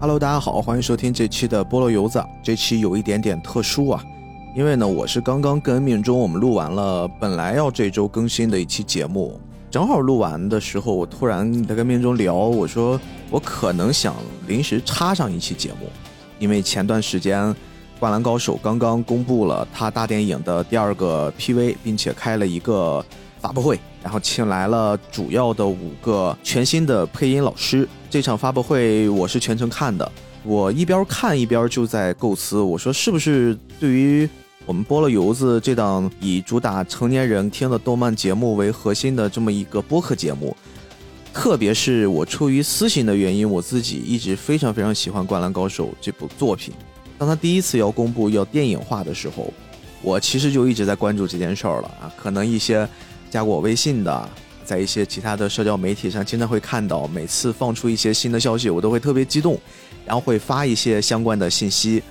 Hello，大家好，欢迎收听这期的菠萝油子。这期有一点点特殊啊，因为呢，我是刚刚跟命中我们录完了本来要这周更新的一期节目，正好录完的时候，我突然在跟命中聊，我说我可能想临时插上一期节目，因为前段时间《灌篮高手》刚刚公布了他大电影的第二个 PV，并且开了一个发布会，然后请来了主要的五个全新的配音老师。这场发布会我是全程看的，我一边看一边就在构思，我说是不是对于我们菠萝油子这档以主打成年人听的动漫节目为核心的这么一个播客节目，特别是我出于私心的原因，我自己一直非常非常喜欢《灌篮高手》这部作品。当他第一次要公布要电影化的时候，我其实就一直在关注这件事儿了啊，可能一些加过我微信的。在一些其他的社交媒体上，经常会看到，每次放出一些新的消息，我都会特别激动，然后会发一些相关的信息。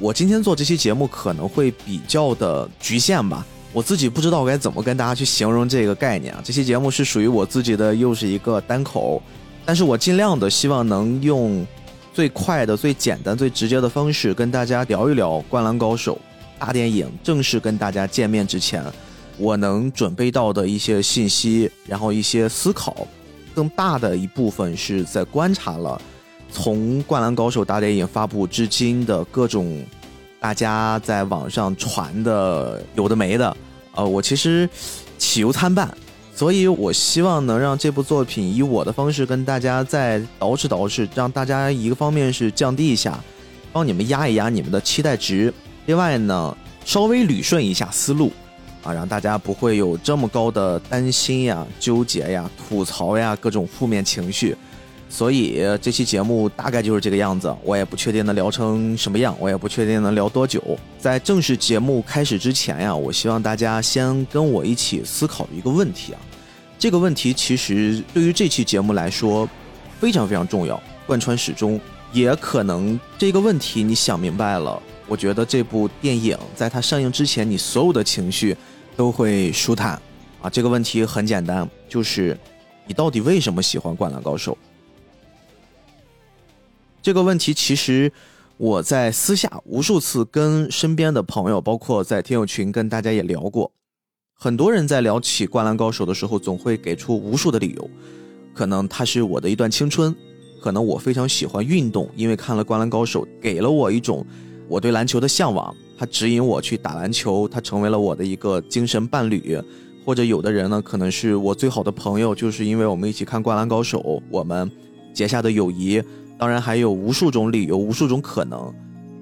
我今天做这期节目可能会比较的局限吧，我自己不知道该怎么跟大家去形容这个概念啊。这期节目是属于我自己的，又是一个单口，但是我尽量的希望能用最快的、最简单、最直接的方式跟大家聊一聊《灌篮高手》大电影正式跟大家见面之前。我能准备到的一些信息，然后一些思考，更大的一部分是在观察了从《灌篮高手》大电影发布至今的各种大家在网上传的有的没的，呃，我其实喜忧参半，所以我希望能让这部作品以我的方式跟大家再捯饬捯饬，让大家一个方面是降低一下，帮你们压一压你们的期待值，另外呢，稍微捋顺一下思路。啊，让大家不会有这么高的担心呀、纠结呀、吐槽呀各种负面情绪，所以这期节目大概就是这个样子。我也不确定能聊成什么样，我也不确定能聊多久。在正式节目开始之前呀，我希望大家先跟我一起思考一个问题啊。这个问题其实对于这期节目来说非常非常重要，贯穿始终。也可能这个问题你想明白了，我觉得这部电影在它上映之前，你所有的情绪。都会舒坦，啊，这个问题很简单，就是你到底为什么喜欢《灌篮高手》？这个问题其实我在私下无数次跟身边的朋友，包括在听友群跟大家也聊过。很多人在聊起《灌篮高手》的时候，总会给出无数的理由，可能它是我的一段青春，可能我非常喜欢运动，因为看了《灌篮高手》，给了我一种我对篮球的向往。他指引我去打篮球，他成为了我的一个精神伴侣，或者有的人呢，可能是我最好的朋友，就是因为我们一起看《灌篮高手》，我们结下的友谊。当然还有无数种理由，无数种可能。《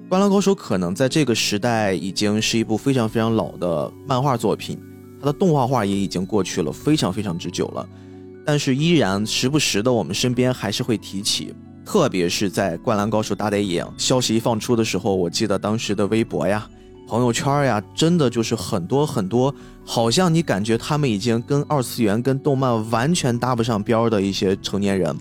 灌篮高手》可能在这个时代已经是一部非常非常老的漫画作品，它的动画化也已经过去了非常非常之久了，但是依然时不时的我们身边还是会提起。特别是在《灌篮高手》大电影消息一放出的时候，我记得当时的微博呀、朋友圈呀，真的就是很多很多，好像你感觉他们已经跟二次元、跟动漫完全搭不上边的一些成年人，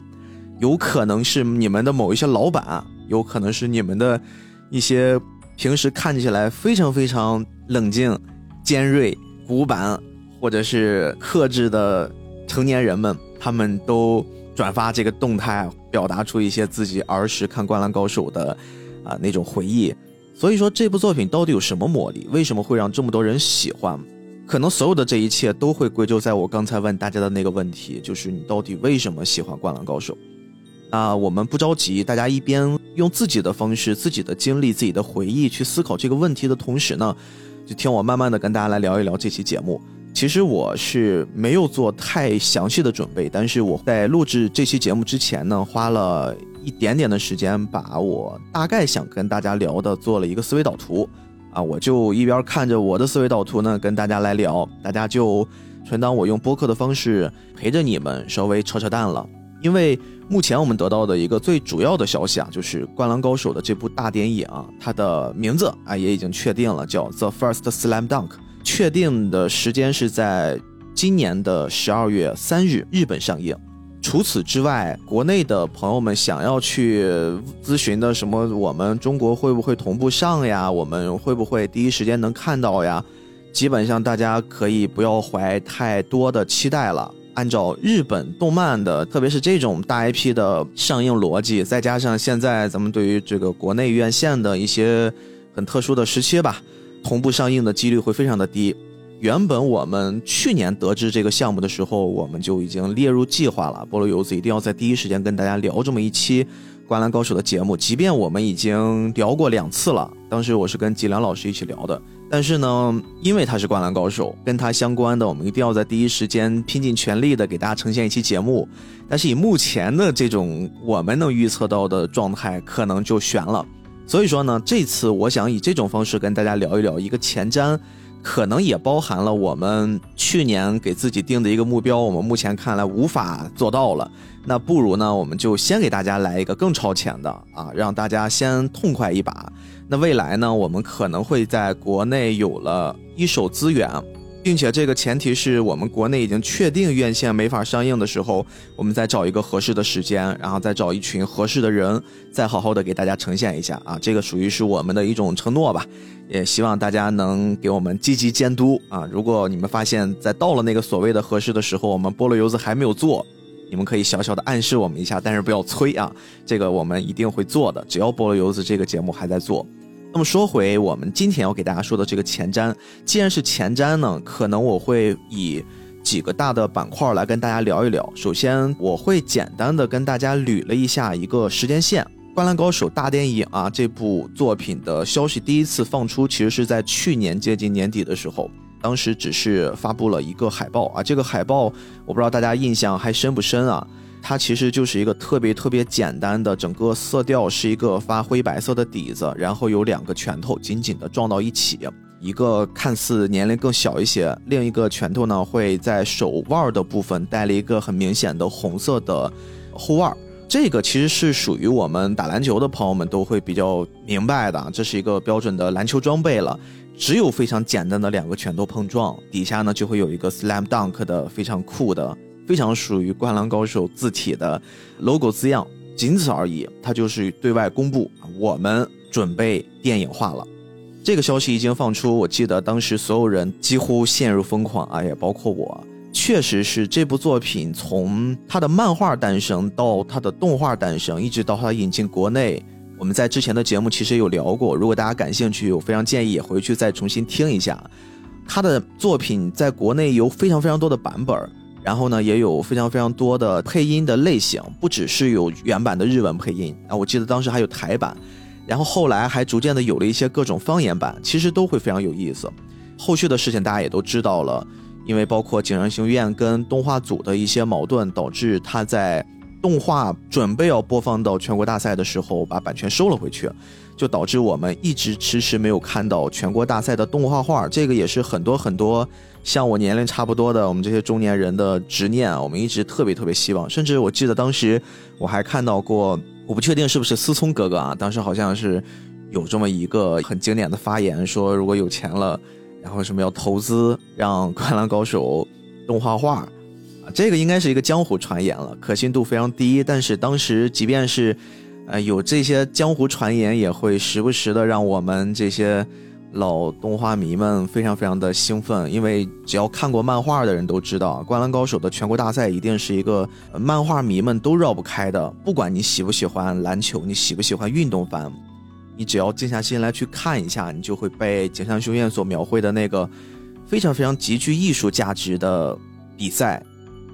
有可能是你们的某一些老板，有可能是你们的一些平时看起来非常非常冷静、尖锐、古板或者是克制的成年人们，他们都。转发这个动态，表达出一些自己儿时看《灌篮高手》的啊那种回忆。所以说，这部作品到底有什么魔力？为什么会让这么多人喜欢？可能所有的这一切都会归咎在我刚才问大家的那个问题，就是你到底为什么喜欢《灌篮高手》？那我们不着急，大家一边用自己的方式、自己的经历、自己的回忆去思考这个问题的同时呢，就听我慢慢的跟大家来聊一聊这期节目。其实我是没有做太详细的准备，但是我在录制这期节目之前呢，花了一点点的时间，把我大概想跟大家聊的做了一个思维导图，啊，我就一边看着我的思维导图呢，跟大家来聊，大家就全当我用播客的方式陪着你们稍微扯扯淡了。因为目前我们得到的一个最主要的消息啊，就是《灌篮高手》的这部大电影，它的名字啊也已经确定了，叫《The First Slam Dunk》。确定的时间是在今年的十二月三日日本上映。除此之外，国内的朋友们想要去咨询的什么，我们中国会不会同步上呀？我们会不会第一时间能看到呀？基本上大家可以不要怀太多的期待了。按照日本动漫的，特别是这种大 IP 的上映逻辑，再加上现在咱们对于这个国内院线的一些很特殊的时期吧，同步上映的几率会非常的低。原本我们去年得知这个项目的时候，我们就已经列入计划了。菠萝油子一定要在第一时间跟大家聊这么一期《灌篮高手》的节目，即便我们已经聊过两次了。当时我是跟吉良老师一起聊的，但是呢，因为他是《灌篮高手》，跟他相关的，我们一定要在第一时间拼尽全力的给大家呈现一期节目。但是以目前的这种我们能预测到的状态，可能就悬了。所以说呢，这次我想以这种方式跟大家聊一聊一个前瞻。可能也包含了我们去年给自己定的一个目标，我们目前看来无法做到了。那不如呢，我们就先给大家来一个更超前的啊，让大家先痛快一把。那未来呢，我们可能会在国内有了一手资源。并且这个前提是我们国内已经确定院线没法上映的时候，我们再找一个合适的时间，然后再找一群合适的人，再好好的给大家呈现一下啊！这个属于是我们的一种承诺吧，也希望大家能给我们积极监督啊！如果你们发现，在到了那个所谓的合适的时候，我们菠萝油子还没有做，你们可以小小的暗示我们一下，但是不要催啊！这个我们一定会做的，只要菠萝油子这个节目还在做。那么说回我们今天要给大家说的这个前瞻，既然是前瞻呢，可能我会以几个大的板块来跟大家聊一聊。首先，我会简单的跟大家捋了一下一个时间线，《灌篮高手》大电影啊这部作品的消息第一次放出，其实是在去年接近年底的时候，当时只是发布了一个海报啊，这个海报我不知道大家印象还深不深啊。它其实就是一个特别特别简单的，整个色调是一个发灰白色的底子，然后有两个拳头紧紧的撞到一起，一个看似年龄更小一些，另一个拳头呢会在手腕的部分带了一个很明显的红色的护腕，这个其实是属于我们打篮球的朋友们都会比较明白的，这是一个标准的篮球装备了，只有非常简单的两个拳头碰撞，底下呢就会有一个 slam dunk 的非常酷的。非常属于《灌篮高手》字体的 logo 字样，仅此而已。它就是对外公布，我们准备电影化了。这个消息一经放出，我记得当时所有人几乎陷入疯狂啊，也包括我。确实是这部作品从它的漫画诞生到它的动画诞生，一直到它引进国内，我们在之前的节目其实有聊过。如果大家感兴趣，我非常建议回去再重新听一下。他的作品在国内有非常非常多的版本。然后呢，也有非常非常多的配音的类型，不只是有原版的日文配音啊，我记得当时还有台版，然后后来还逐渐的有了一些各种方言版，其实都会非常有意思。后续的事情大家也都知道了，因为包括井上行院跟动画组的一些矛盾，导致他在动画准备要播放到全国大赛的时候，把版权收了回去。就导致我们一直迟迟没有看到全国大赛的动画画，这个也是很多很多像我年龄差不多的我们这些中年人的执念啊。我们一直特别特别希望，甚至我记得当时我还看到过，我不确定是不是思聪哥哥啊，当时好像是有这么一个很经典的发言，说如果有钱了，然后什么要投资让《灌篮高手》动画画啊，这个应该是一个江湖传言了，可信度非常低。但是当时即便是。呃，有这些江湖传言，也会时不时的让我们这些老动画迷们非常非常的兴奋，因为只要看过漫画的人都知道，《灌篮高手》的全国大赛一定是一个漫画迷们都绕不开的。不管你喜不喜欢篮球，你喜不喜欢运动番，你只要静下心来去看一下，你就会被井上雄彦所描绘的那个非常非常极具艺术价值的比赛，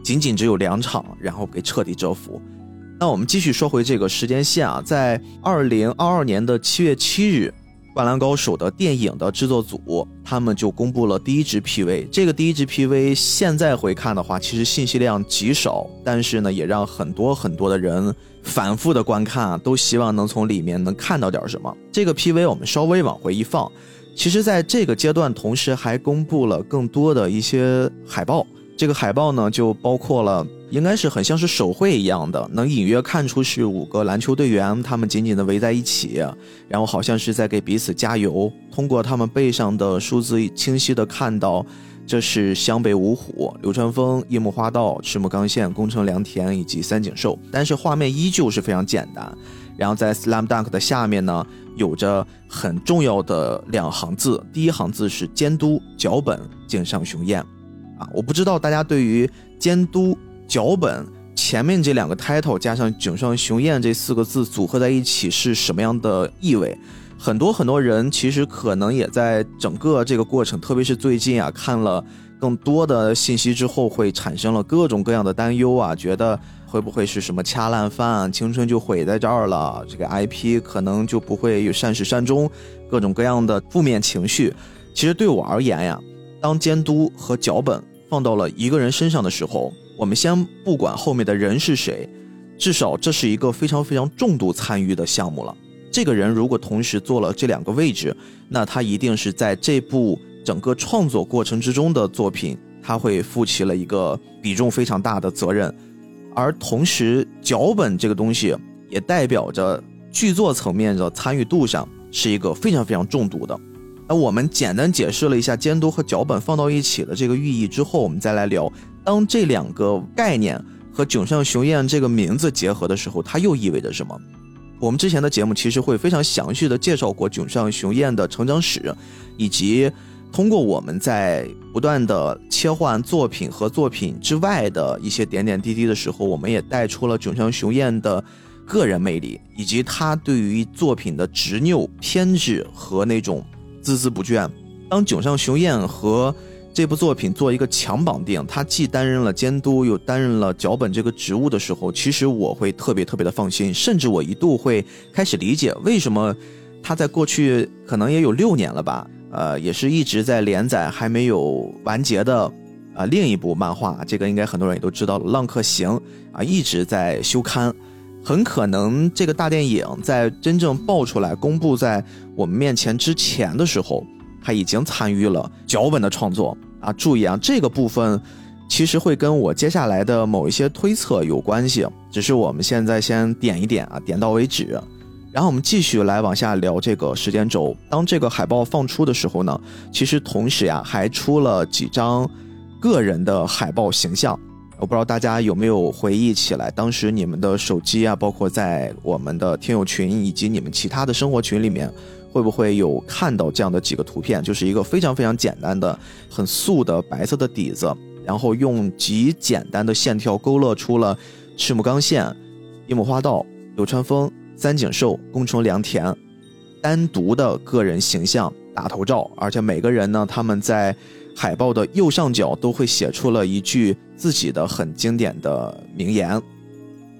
仅仅只有两场，然后给彻底折服。那我们继续说回这个时间线啊，在二零二二年的七月七日，《灌篮高手》的电影的制作组他们就公布了第一支 PV。这个第一支 PV 现在回看的话，其实信息量极少，但是呢，也让很多很多的人反复的观看啊，都希望能从里面能看到点什么。这个 PV 我们稍微往回一放，其实在这个阶段，同时还公布了更多的一些海报。这个海报呢，就包括了。应该是很像是手绘一样的，能隐约看出是五个篮球队员，他们紧紧的围在一起，然后好像是在给彼此加油。通过他们背上的数字，清晰的看到这是湘北五虎、流川枫、樱木花道、赤木刚宪、宫城良田以及三井寿。但是画面依旧是非常简单。然后在 Slam Dunk 的下面呢，有着很重要的两行字，第一行字是监督脚本井上雄彦。啊，我不知道大家对于监督、脚本前面这两个 title 加上井上雄彦这四个字组合在一起是什么样的意味？很多很多人其实可能也在整个这个过程，特别是最近啊，看了更多的信息之后，会产生了各种各样的担忧啊，觉得会不会是什么掐烂饭，青春就毁在这儿了，这个 IP 可能就不会有善始善终，各种各样的负面情绪。其实对我而言呀，当监督和脚本放到了一个人身上的时候，我们先不管后面的人是谁，至少这是一个非常非常重度参与的项目了。这个人如果同时做了这两个位置，那他一定是在这部整个创作过程之中的作品，他会负起了一个比重非常大的责任。而同时，脚本这个东西也代表着剧作层面的参与度上是一个非常非常重度的。那我们简单解释了一下监督和脚本放到一起的这个寓意之后，我们再来聊，当这两个概念和井上雄彦这个名字结合的时候，它又意味着什么？我们之前的节目其实会非常详细的介绍过井上雄彦的成长史，以及通过我们在不断的切换作品和作品之外的一些点点滴滴的时候，我们也带出了井上雄彦的个人魅力，以及他对于作品的执拗、偏执和那种孜孜不倦。当井上雄彦和这部作品做一个强绑定，他既担任了监督，又担任了脚本这个职务的时候，其实我会特别特别的放心，甚至我一度会开始理解为什么他在过去可能也有六年了吧，呃，也是一直在连载还没有完结的啊另一部漫画，这个应该很多人也都知道了，《浪客行》啊一直在休刊，很可能这个大电影在真正爆出来公布在我们面前之前的时候，他已经参与了脚本的创作。啊，注意啊，这个部分其实会跟我接下来的某一些推测有关系，只是我们现在先点一点啊，点到为止。然后我们继续来往下聊这个时间轴。当这个海报放出的时候呢，其实同时呀还出了几张个人的海报形象。我不知道大家有没有回忆起来，当时你们的手机啊，包括在我们的听友群以及你们其他的生活群里面。会不会有看到这样的几个图片？就是一个非常非常简单的、很素的白色的底子，然后用极简单的线条勾勒出了赤木刚宪、樱木花道、流川枫、三井寿、宫城良田单独的个人形象大头照，而且每个人呢，他们在海报的右上角都会写出了一句自己的很经典的名言。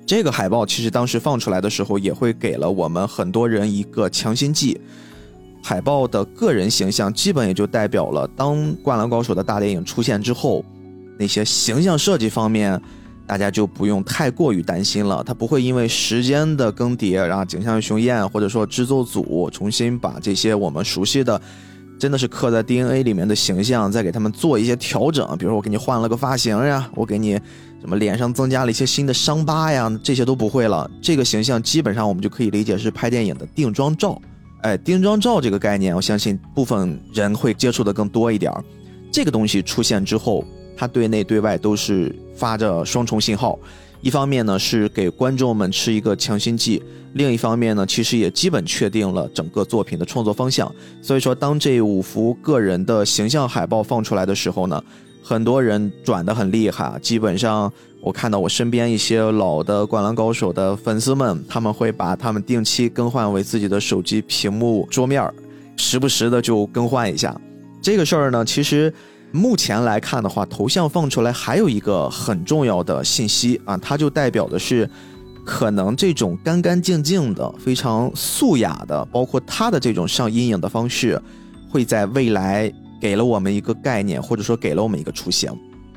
这个海报其实当时放出来的时候，也会给了我们很多人一个强心剂。海报的个人形象基本也就代表了，当《灌篮高手》的大电影出现之后，那些形象设计方面，大家就不用太过于担心了。它不会因为时间的更迭，然后井上雄彦或者说制作组重新把这些我们熟悉的，真的是刻在 DNA 里面的形象，再给他们做一些调整。比如说我给你换了个发型呀，我给你什么脸上增加了一些新的伤疤呀，这些都不会了。这个形象基本上我们就可以理解是拍电影的定妆照。哎，定妆照这个概念，我相信部分人会接触的更多一点儿。这个东西出现之后，它对内对外都是发着双重信号。一方面呢，是给观众们吃一个强心剂；另一方面呢，其实也基本确定了整个作品的创作方向。所以说，当这五幅个人的形象海报放出来的时候呢，很多人转的很厉害，基本上。我看到我身边一些老的《灌篮高手》的粉丝们，他们会把他们定期更换为自己的手机屏幕桌面时不时的就更换一下。这个事儿呢，其实目前来看的话，头像放出来还有一个很重要的信息啊，它就代表的是，可能这种干干净净的、非常素雅的，包括他的这种上阴影的方式，会在未来给了我们一个概念，或者说给了我们一个雏形。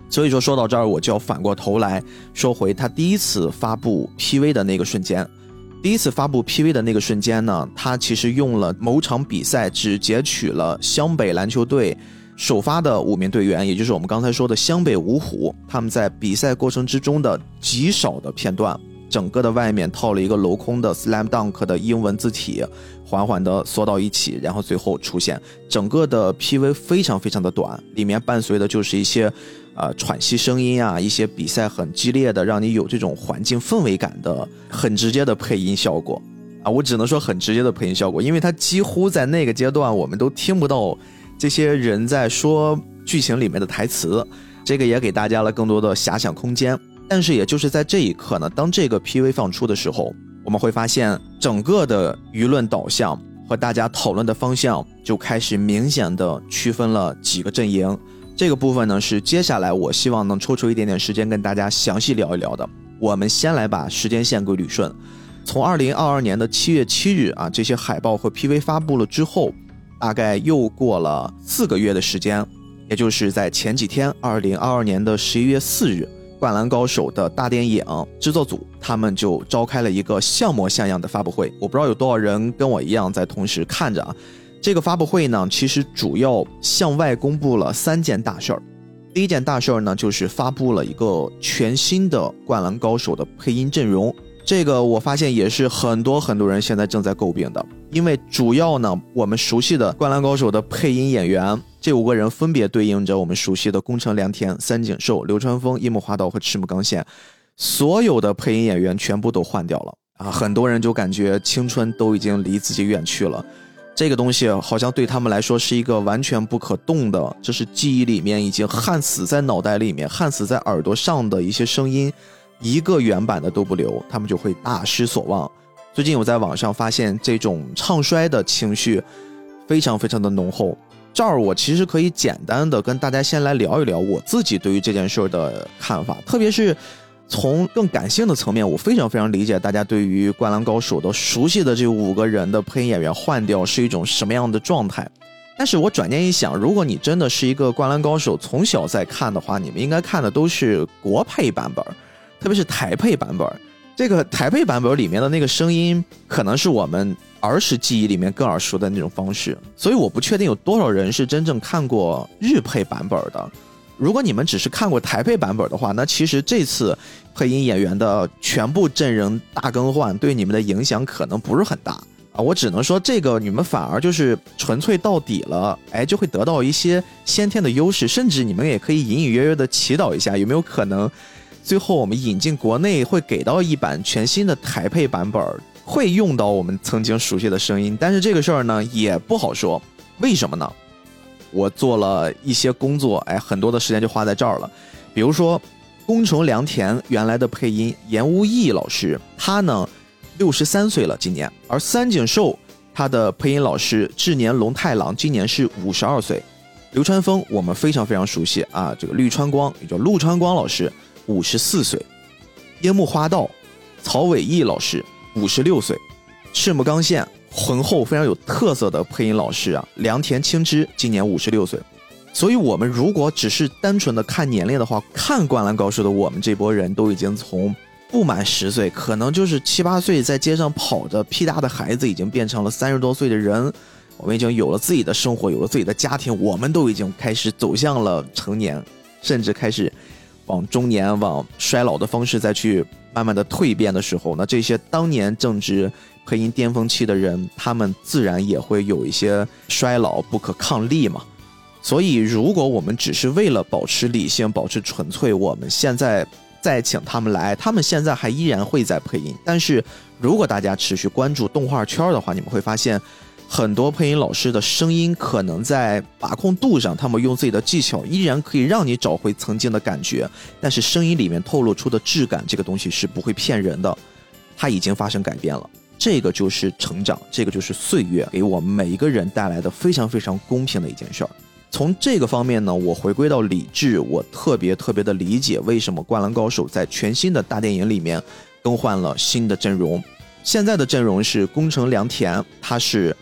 所以说说到这儿，我就要反过头来说回他第一次发布 PV 的那个瞬间。第一次发布 PV 的那个瞬间呢，他其实用了某场比赛只截取了湘北篮球队首发的五名队员，也就是我们刚才说的湘北五虎，他们在比赛过程之中的极少的片段。整个的外面套了一个镂空的 Slam Dunk 的英文字体，缓缓的缩到一起，然后最后出现。整个的 PV 非常非常的短，里面伴随的就是一些。啊，喘息声音啊，一些比赛很激烈的，让你有这种环境氛围感的很直接的配音效果啊，我只能说很直接的配音效果，因为它几乎在那个阶段我们都听不到这些人在说剧情里面的台词，这个也给大家了更多的遐想空间。但是也就是在这一刻呢，当这个 PV 放出的时候，我们会发现整个的舆论导向和大家讨论的方向就开始明显的区分了几个阵营。这个部分呢是接下来我希望能抽出一点点时间跟大家详细聊一聊的。我们先来把时间线给捋顺，从二零二二年的七月七日啊，这些海报和 PV 发布了之后，大概又过了四个月的时间，也就是在前几天，二零二二年的十一月四日。《灌篮高手》的大电影制作组，他们就召开了一个像模像样的发布会。我不知道有多少人跟我一样在同时看着啊。这个发布会呢，其实主要向外公布了三件大事儿。第一件大事儿呢，就是发布了一个全新的《灌篮高手》的配音阵容。这个我发现也是很多很多人现在正在诟病的，因为主要呢，我们熟悉的《灌篮高手》的配音演员。这五个人分别对应着我们熟悉的宫城良田、三井寿、流川枫、樱木花道和赤木刚宪，所有的配音演员全部都换掉了啊！很多人就感觉青春都已经离自己远去了，这个东西好像对他们来说是一个完全不可动的，这是记忆里面已经焊死在脑袋里面、焊死在耳朵上的一些声音，一个原版的都不留，他们就会大失所望。最近我在网上发现这种唱衰的情绪非常非常的浓厚。这儿我其实可以简单的跟大家先来聊一聊我自己对于这件事儿的看法，特别是从更感性的层面，我非常非常理解大家对于《灌篮高手》的熟悉的这五个人的配音演员换掉是一种什么样的状态。但是我转念一想，如果你真的是一个《灌篮高手》从小在看的话，你们应该看的都是国配版本，特别是台配版本。这个台配版本里面的那个声音，可能是我们。儿时记忆里面更耳熟的那种方式，所以我不确定有多少人是真正看过日配版本的。如果你们只是看过台配版本的话，那其实这次配音演员的全部阵容大更换对你们的影响可能不是很大啊。我只能说，这个你们反而就是纯粹到底了，哎，就会得到一些先天的优势，甚至你们也可以隐隐约约的祈祷一下，有没有可能最后我们引进国内会给到一版全新的台配版本。会用到我们曾经熟悉的声音，但是这个事儿呢也不好说，为什么呢？我做了一些工作，哎，很多的时间就花在这儿了。比如说，宫城良田原来的配音严屋义老师，他呢六十三岁了，今年；而三井寿他的配音老师志年龙太郎今年是五十二岁。流川枫我们非常非常熟悉啊，这个绿川光也叫陆川光老师五十四岁。樱木花道曹伟毅老师。五十六岁，赤木刚宪浑厚非常有特色的配音老师啊，良田青之今年五十六岁，所以我们如果只是单纯的看年龄的话，看《灌篮高手》的我们这波人都已经从不满十岁，可能就是七八岁在街上跑着屁大的孩子，已经变成了三十多岁的人，我们已经有了自己的生活，有了自己的家庭，我们都已经开始走向了成年，甚至开始往中年、往衰老的方式再去。慢慢的蜕变的时候，那这些当年正值配音巅峰期的人，他们自然也会有一些衰老不可抗力嘛。所以，如果我们只是为了保持理性、保持纯粹，我们现在再请他们来，他们现在还依然会在配音。但是如果大家持续关注动画圈的话，你们会发现。很多配音老师的声音可能在把控度上，他们用自己的技巧依然可以让你找回曾经的感觉，但是声音里面透露出的质感，这个东西是不会骗人的，它已经发生改变了。这个就是成长，这个就是岁月给我们每一个人带来的非常非常公平的一件事儿。从这个方面呢，我回归到理智，我特别特别的理解为什么《灌篮高手》在全新的大电影里面更换了新的阵容。现在的阵容是宫城良田，他是。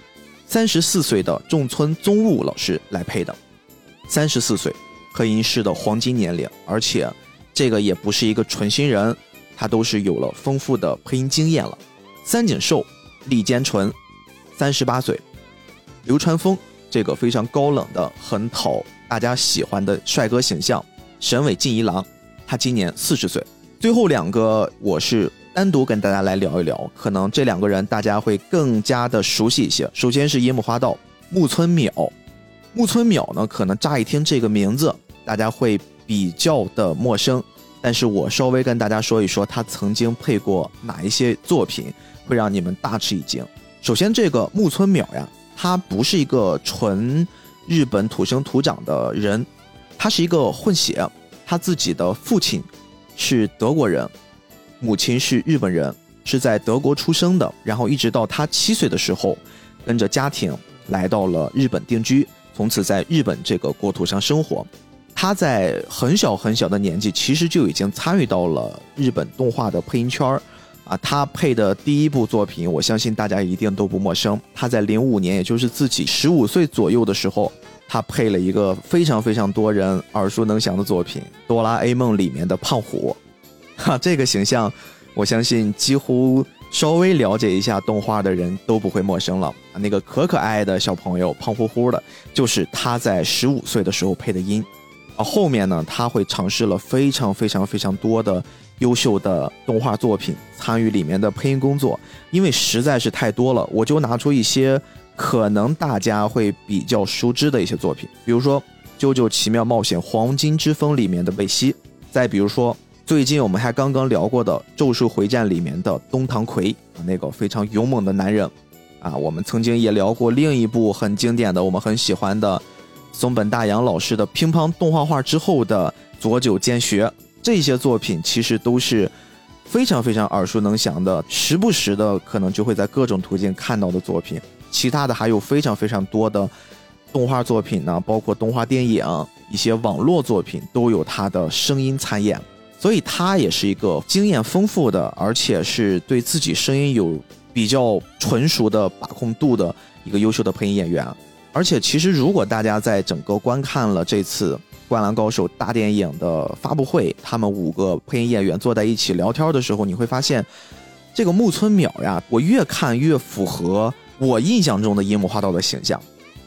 三十四岁的仲村宗悟老师来配的，三十四岁，配音师的黄金年龄，而且这个也不是一个纯新人，他都是有了丰富的配音经验了。三井寿、立坚纯，三十八岁，流川枫这个非常高冷的、很讨大家喜欢的帅哥形象，神尾进一郎，他今年四十岁。最后两个我是。单独跟大家来聊一聊，可能这两个人大家会更加的熟悉一些。首先是樱木花道木村淼，木村淼呢，可能乍一听这个名字，大家会比较的陌生，但是我稍微跟大家说一说，他曾经配过哪一些作品，会让你们大吃一惊。首先，这个木村淼呀，他不是一个纯日本土生土长的人，他是一个混血。他自己的父亲是德国人，母亲是日本人，是在德国出生的，然后一直到他七岁的时候，跟着家庭来到了日本定居，从此在日本这个国土上生活。他在很小很小的年纪，其实就已经参与到了日本动画的配音圈儿，啊，他配的第一部作品，我相信大家一定都不陌生。他在零五年，也就是自己十五岁左右的时候，他配了一个非常非常多人耳熟能详的作品《哆啦 A 梦》里面的胖虎，哈，这个形象，我相信几乎稍微了解一下动画的人都不会陌生了。那个可可爱爱的小朋友，胖乎乎的，就是他在十五岁的时候配的音。啊，后面呢，他会尝试了非常非常非常多的优秀的动画作品，参与里面的配音工作，因为实在是太多了，我就拿出一些可能大家会比较熟知的一些作品，比如说《啾啾奇妙冒险黄金之风》里面的贝西，再比如说最近我们还刚刚聊过的《咒术回战》里面的东堂葵，那个非常勇猛的男人，啊，我们曾经也聊过另一部很经典的，我们很喜欢的。松本大洋老师的乒乓动画画之后的佐久间学，这些作品其实都是非常非常耳熟能详的，时不时的可能就会在各种途径看到的作品。其他的还有非常非常多的动画作品呢，包括动画电影、一些网络作品都有他的声音参演，所以他也是一个经验丰富的，而且是对自己声音有比较纯熟的把控度的一个优秀的配音演员。而且，其实如果大家在整个观看了这次《灌篮高手》大电影的发布会，他们五个配音演员坐在一起聊天的时候，你会发现，这个木村淼呀，我越看越符合我印象中的樱木花道的形象。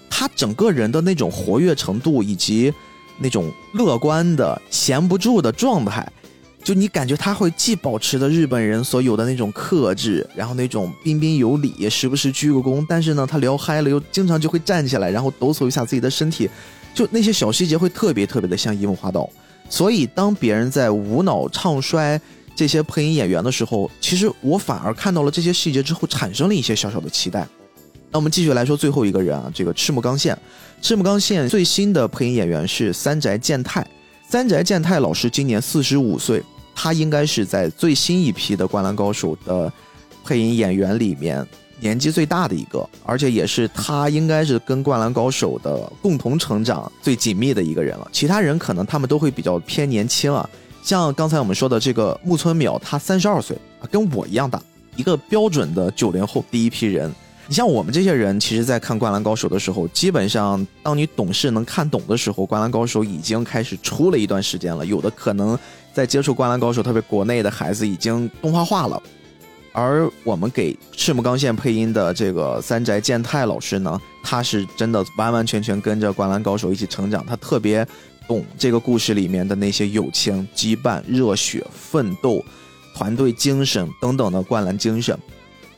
他整个人的那种活跃程度，以及那种乐观的、闲不住的状态。就你感觉他会既保持着日本人所有的那种克制，然后那种彬彬有礼，时不时鞠个躬，但是呢，他聊嗨了又经常就会站起来，然后抖擞一下自己的身体，就那些小细节会特别特别的像樱木花道。所以当别人在无脑唱衰这些配音演员的时候，其实我反而看到了这些细节之后，产生了一些小小的期待。那我们继续来说最后一个人啊，这个赤木刚宪，赤木刚宪最新的配音演员是三宅健太。三宅健太老师今年四十五岁，他应该是在最新一批的《灌篮高手》的配音演员里面年纪最大的一个，而且也是他应该是跟《灌篮高手》的共同成长最紧密的一个人了。其他人可能他们都会比较偏年轻啊，像刚才我们说的这个木村淼，他三十二岁啊，跟我一样大，一个标准的九零后第一批人。你像我们这些人，其实，在看《灌篮高手》的时候，基本上，当你懂事能看懂的时候，《灌篮高手》已经开始出了一段时间了。有的可能在接触《灌篮高手》，特别国内的孩子已经动画化了。而我们给赤木刚宪配音的这个三宅健太老师呢，他是真的完完全全跟着《灌篮高手》一起成长，他特别懂这个故事里面的那些友情、羁绊、热血、奋斗、团队精神等等的灌篮精神。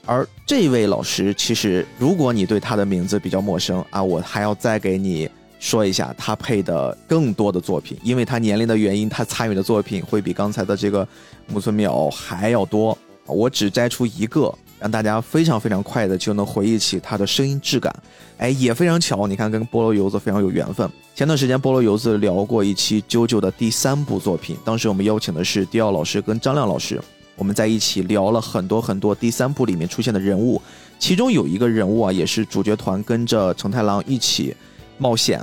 而这位老师，其实如果你对他的名字比较陌生啊，我还要再给你说一下他配的更多的作品，因为他年龄的原因，他参与的作品会比刚才的这个木村淼还要多。我只摘出一个，让大家非常非常快的就能回忆起他的声音质感。哎，也非常巧，你看跟菠萝油子非常有缘分。前段时间菠萝油子聊过一期啾啾的第三部作品，当时我们邀请的是迪奥老师跟张亮老师。我们在一起聊了很多很多第三部里面出现的人物，其中有一个人物啊，也是主角团跟着成太郎一起冒险，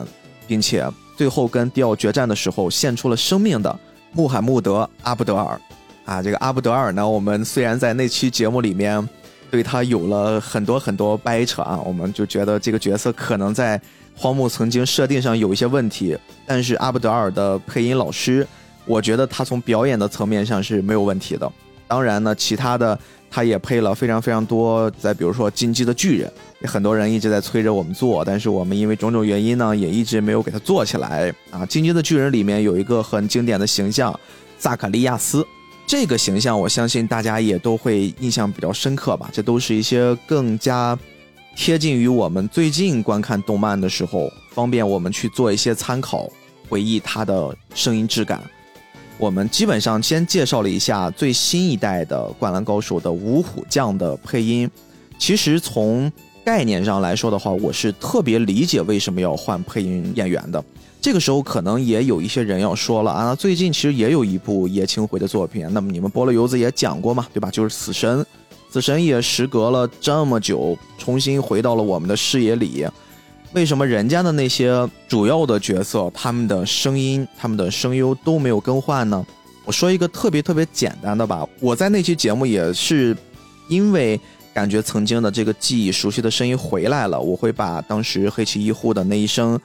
并且最后跟迪奥决战的时候献出了生命的穆罕默德·阿布德尔。啊，这个阿布德尔呢，我们虽然在那期节目里面对他有了很多很多掰扯啊，我们就觉得这个角色可能在荒木曾经设定上有一些问题，但是阿布德尔的配音老师，我觉得他从表演的层面上是没有问题的。当然呢，其他的他也配了非常非常多，再比如说《进击的巨人》，很多人一直在催着我们做，但是我们因为种种原因呢，也一直没有给他做起来啊。《进击的巨人》里面有一个很经典的形象，萨卡利亚斯，这个形象我相信大家也都会印象比较深刻吧。这都是一些更加贴近于我们最近观看动漫的时候，方便我们去做一些参考，回忆他的声音质感。我们基本上先介绍了一下最新一代的《灌篮高手》的五虎将的配音。其实从概念上来说的话，我是特别理解为什么要换配音演员的。这个时候可能也有一些人要说了啊，最近其实也有一部叶青回的作品，那么你们菠萝油子也讲过嘛，对吧？就是《死神》，《死神》也时隔了这么久，重新回到了我们的视野里。为什么人家的那些主要的角色，他们的声音、他们的声优都没有更换呢？我说一个特别特别简单的吧，我在那期节目也是因为感觉曾经的这个记忆、熟悉的声音回来了，我会把当时黑崎一护的那一声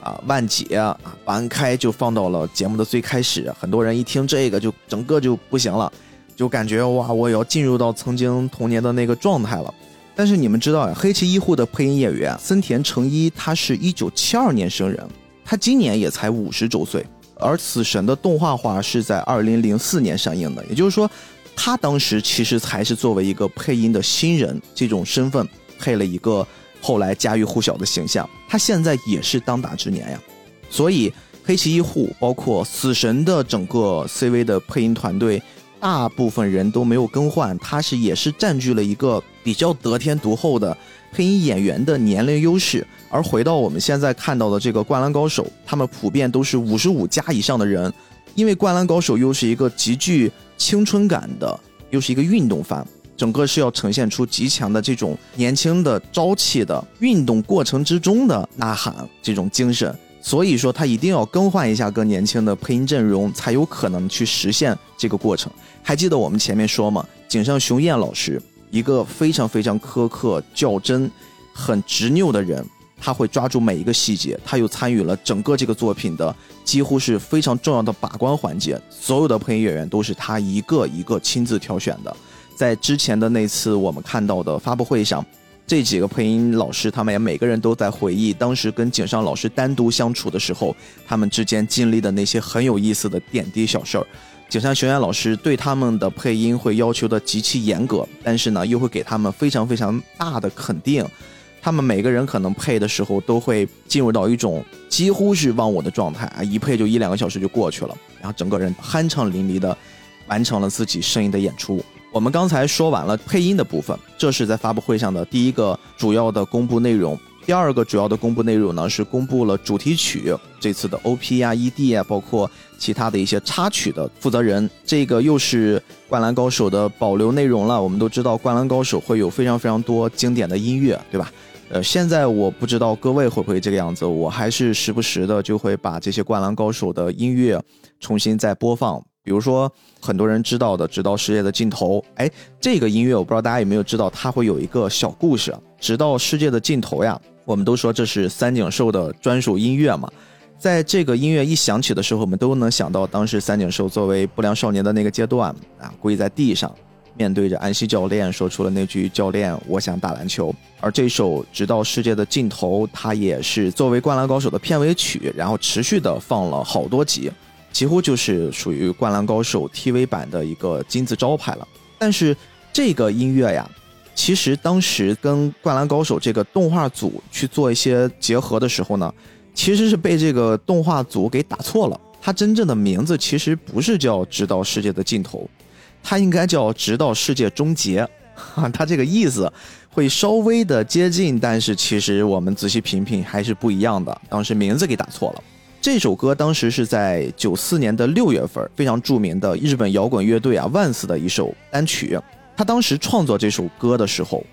啊万劫啊搬开，就放到了节目的最开始。很多人一听这个就整个就不行了，就感觉哇，我要进入到曾经童年的那个状态了。但是你们知道呀，黑崎一护的配音演员森田诚一，他是一九七二年生人，他今年也才五十周岁。而死神的动画化是在二零零四年上映的，也就是说，他当时其实才是作为一个配音的新人这种身份配了一个后来家喻户晓的形象。他现在也是当打之年呀，所以黑崎一护包括死神的整个 CV 的配音团队。大部分人都没有更换，他是也是占据了一个比较得天独厚的配音演员的年龄优势。而回到我们现在看到的这个《灌篮高手》，他们普遍都是五十五加以上的人，因为《灌篮高手》又是一个极具青春感的，又是一个运动番，整个是要呈现出极强的这种年轻的朝气的运动过程之中的呐喊这种精神。所以说，他一定要更换一下更年轻的配音阵容，才有可能去实现这个过程。还记得我们前面说吗？井上雄彦老师，一个非常非常苛刻、较真、很执拗的人，他会抓住每一个细节，他又参与了整个这个作品的几乎是非常重要的把关环节。所有的配音演员都是他一个一个亲自挑选的。在之前的那次我们看到的发布会上。这几个配音老师，他们也每个人都在回忆当时跟井上老师单独相处的时候，他们之间经历的那些很有意思的点滴小事儿。井上雄彦老师对他们的配音会要求的极其严格，但是呢，又会给他们非常非常大的肯定。他们每个人可能配的时候都会进入到一种几乎是忘我的状态啊，一配就一两个小时就过去了，然后整个人酣畅淋漓的完成了自己声音的演出。我们刚才说完了配音的部分，这是在发布会上的第一个主要的公布内容。第二个主要的公布内容呢，是公布了主题曲这次的 OP 啊、ED 啊，包括其他的一些插曲的负责人。这个又是《灌篮高手》的保留内容了。我们都知道，《灌篮高手》会有非常非常多经典的音乐，对吧？呃，现在我不知道各位会不会这个样子，我还是时不时的就会把这些《灌篮高手》的音乐重新再播放。比如说，很多人知道的《直到世界的尽头》，哎，这个音乐我不知道大家有没有知道，它会有一个小故事。《直到世界的尽头》呀，我们都说这是三井寿的专属音乐嘛。在这个音乐一响起的时候，我们都能想到当时三井寿作为不良少年的那个阶段啊，跪在地上，面对着安西教练，说出了那句“教练，我想打篮球”。而这首《直到世界的尽头》，它也是作为《灌篮高手》的片尾曲，然后持续的放了好多集。几乎就是属于《灌篮高手》TV 版的一个金字招牌了。但是这个音乐呀，其实当时跟《灌篮高手》这个动画组去做一些结合的时候呢，其实是被这个动画组给打错了。它真正的名字其实不是叫《直到世界的尽头》，它应该叫《直到世界终结》。哈，它这个意思会稍微的接近，但是其实我们仔细品品还是不一样的。当时名字给打错了。这首歌当时是在九四年的六月份，非常著名的日本摇滚乐队啊万斯的一首单曲。他当时创作这首歌的时候，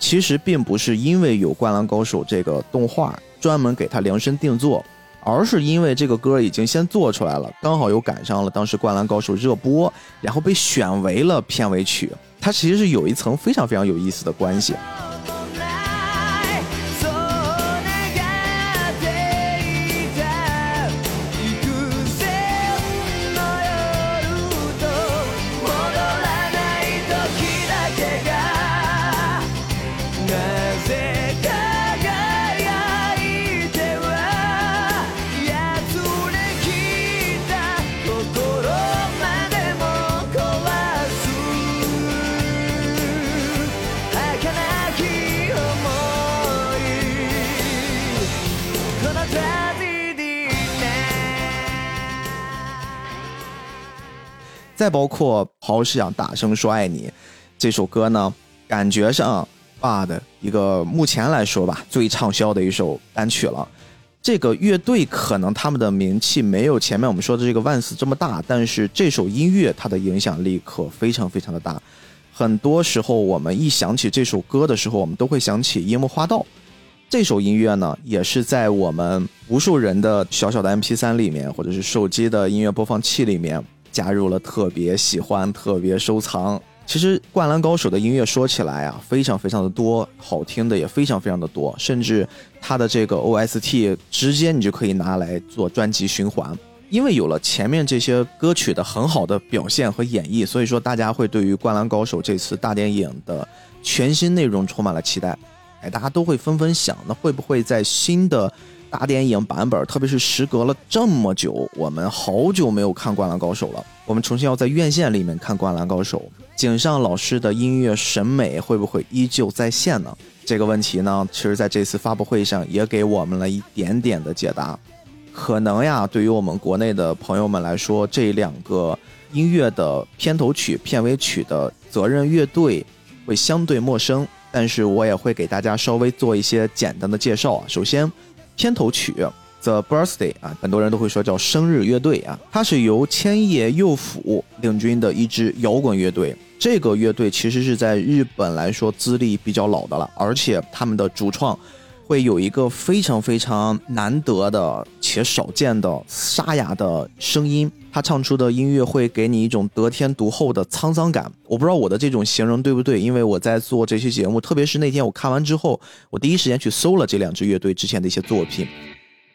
其实并不是因为有《灌篮高手》这个动画专门给他量身定做，而是因为这个歌已经先做出来了，刚好又赶上了当时《灌篮高手》热播，然后被选为了片尾曲。它其实是有一层非常非常有意思的关系。再包括《好想大声说爱你》这首歌呢，感觉上啊的一个目前来说吧最畅销的一首单曲了。这个乐队可能他们的名气没有前面我们说的这个万斯这么大，但是这首音乐它的影响力可非常非常的大。很多时候我们一想起这首歌的时候，我们都会想起樱木花道。这首音乐呢，也是在我们无数人的小小的 MP3 里面，或者是手机的音乐播放器里面加入了特别喜欢、特别收藏。其实《灌篮高手》的音乐说起来啊，非常非常的多，好听的也非常非常的多，甚至它的这个 OST 直接你就可以拿来做专辑循环。因为有了前面这些歌曲的很好的表现和演绎，所以说大家会对于《灌篮高手》这次大电影的全新内容充满了期待。哎，大家都会纷纷想，那会不会在新的大电影版本，特别是时隔了这么久，我们好久没有看《灌篮高手》了，我们重新要在院线里面看《灌篮高手》。井上老师的音乐审美会不会依旧在线呢？这个问题呢，其实在这次发布会上也给我们了一点点的解答。可能呀，对于我们国内的朋友们来说，这两个音乐的片头曲、片尾曲的责任乐队会相对陌生，但是我也会给大家稍微做一些简单的介绍啊。首先，片头曲。The Birthday 啊，很多人都会说叫生日乐队啊，它是由千叶佑辅领军的一支摇滚乐队。这个乐队其实是在日本来说资历比较老的了，而且他们的主创会有一个非常非常难得的且少见的沙哑的声音，他唱出的音乐会给你一种得天独厚的沧桑感。我不知道我的这种形容对不对，因为我在做这期节目，特别是那天我看完之后，我第一时间去搜了这两支乐队之前的一些作品。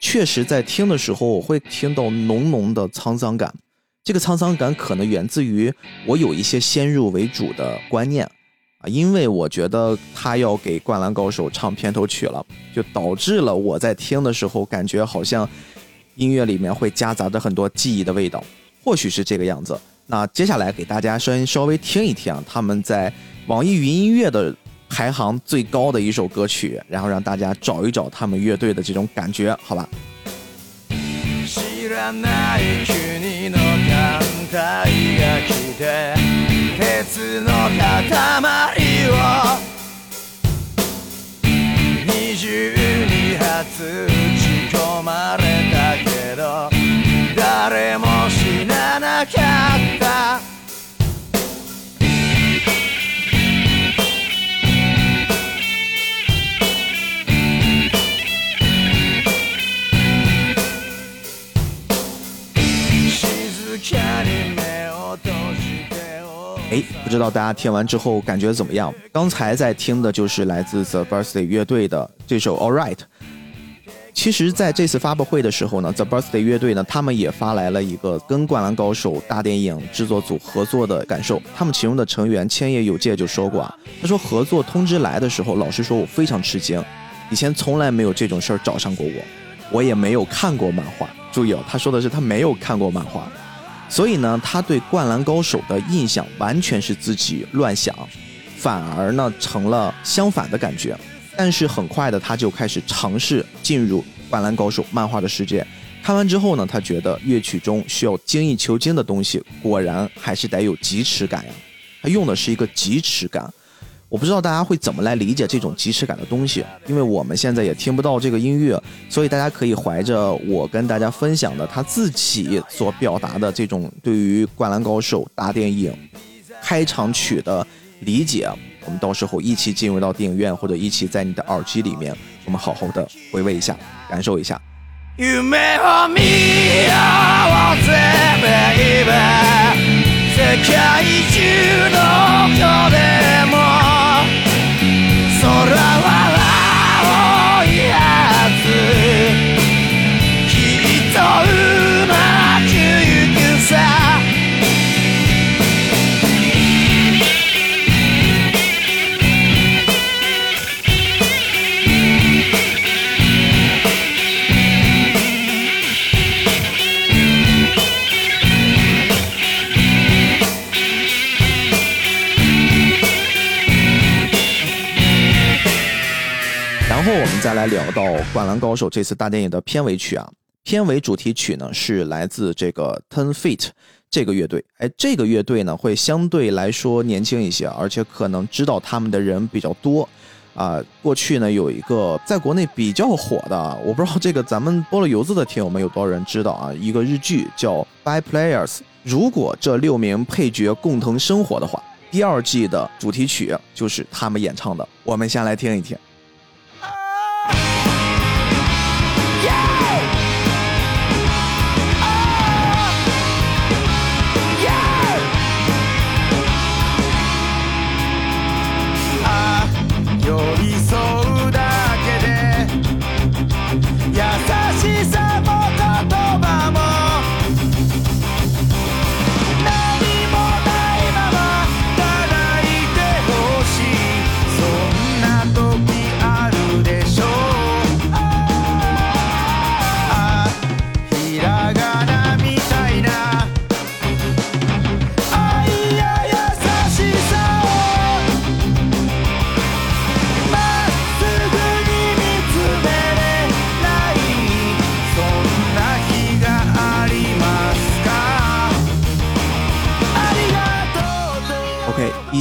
确实，在听的时候，我会听到浓浓的沧桑感。这个沧桑感可能源自于我有一些先入为主的观念因为我觉得他要给《灌篮高手》唱片头曲了，就导致了我在听的时候感觉好像音乐里面会夹杂着很多记忆的味道，或许是这个样子。那接下来给大家先稍微听一听他们在网易云音乐的。排行最高的一首歌曲，然后让大家找一找他们乐队的这种感觉，好吧？鉄の塊を二重に発打ち込まれたけど誰も知道大家听完之后感觉怎么样？刚才在听的就是来自 The Birthday 乐队的这首 All Right。其实，在这次发布会的时候呢，The Birthday 乐队呢，他们也发来了一个跟《灌篮高手》大电影制作组合作的感受。他们其中的成员千叶有介就说过啊，他说合作通知来的时候，老实说我非常吃惊，以前从来没有这种事儿找上过我，我也没有看过漫画。注意哦，他说的是他没有看过漫画。所以呢，他对《灌篮高手》的印象完全是自己乱想，反而呢成了相反的感觉。但是很快的，他就开始尝试进入《灌篮高手》漫画的世界。看完之后呢，他觉得乐曲中需要精益求精的东西，果然还是得有疾驰感呀。他用的是一个疾驰感。我不知道大家会怎么来理解这种即视感的东西，因为我们现在也听不到这个音乐，所以大家可以怀着我跟大家分享的他自己所表达的这种对于《灌篮高手》大电影开场曲的理解，我们到时候一起进入到电影院，或者一起在你的耳机里面，我们好好的回味一下，感受一下。I 再来聊到《灌篮高手》这次大电影的片尾曲啊，片尾主题曲呢是来自这个 Ten Feet 这个乐队。哎，这个乐队呢会相对来说年轻一些，而且可能知道他们的人比较多。啊，过去呢有一个在国内比较火的，我不知道这个咱们菠萝油子的听友们有多少人知道啊？一个日剧叫《By Players》，如果这六名配角共同生活的话，第二季的主题曲就是他们演唱的，我们先来听一听。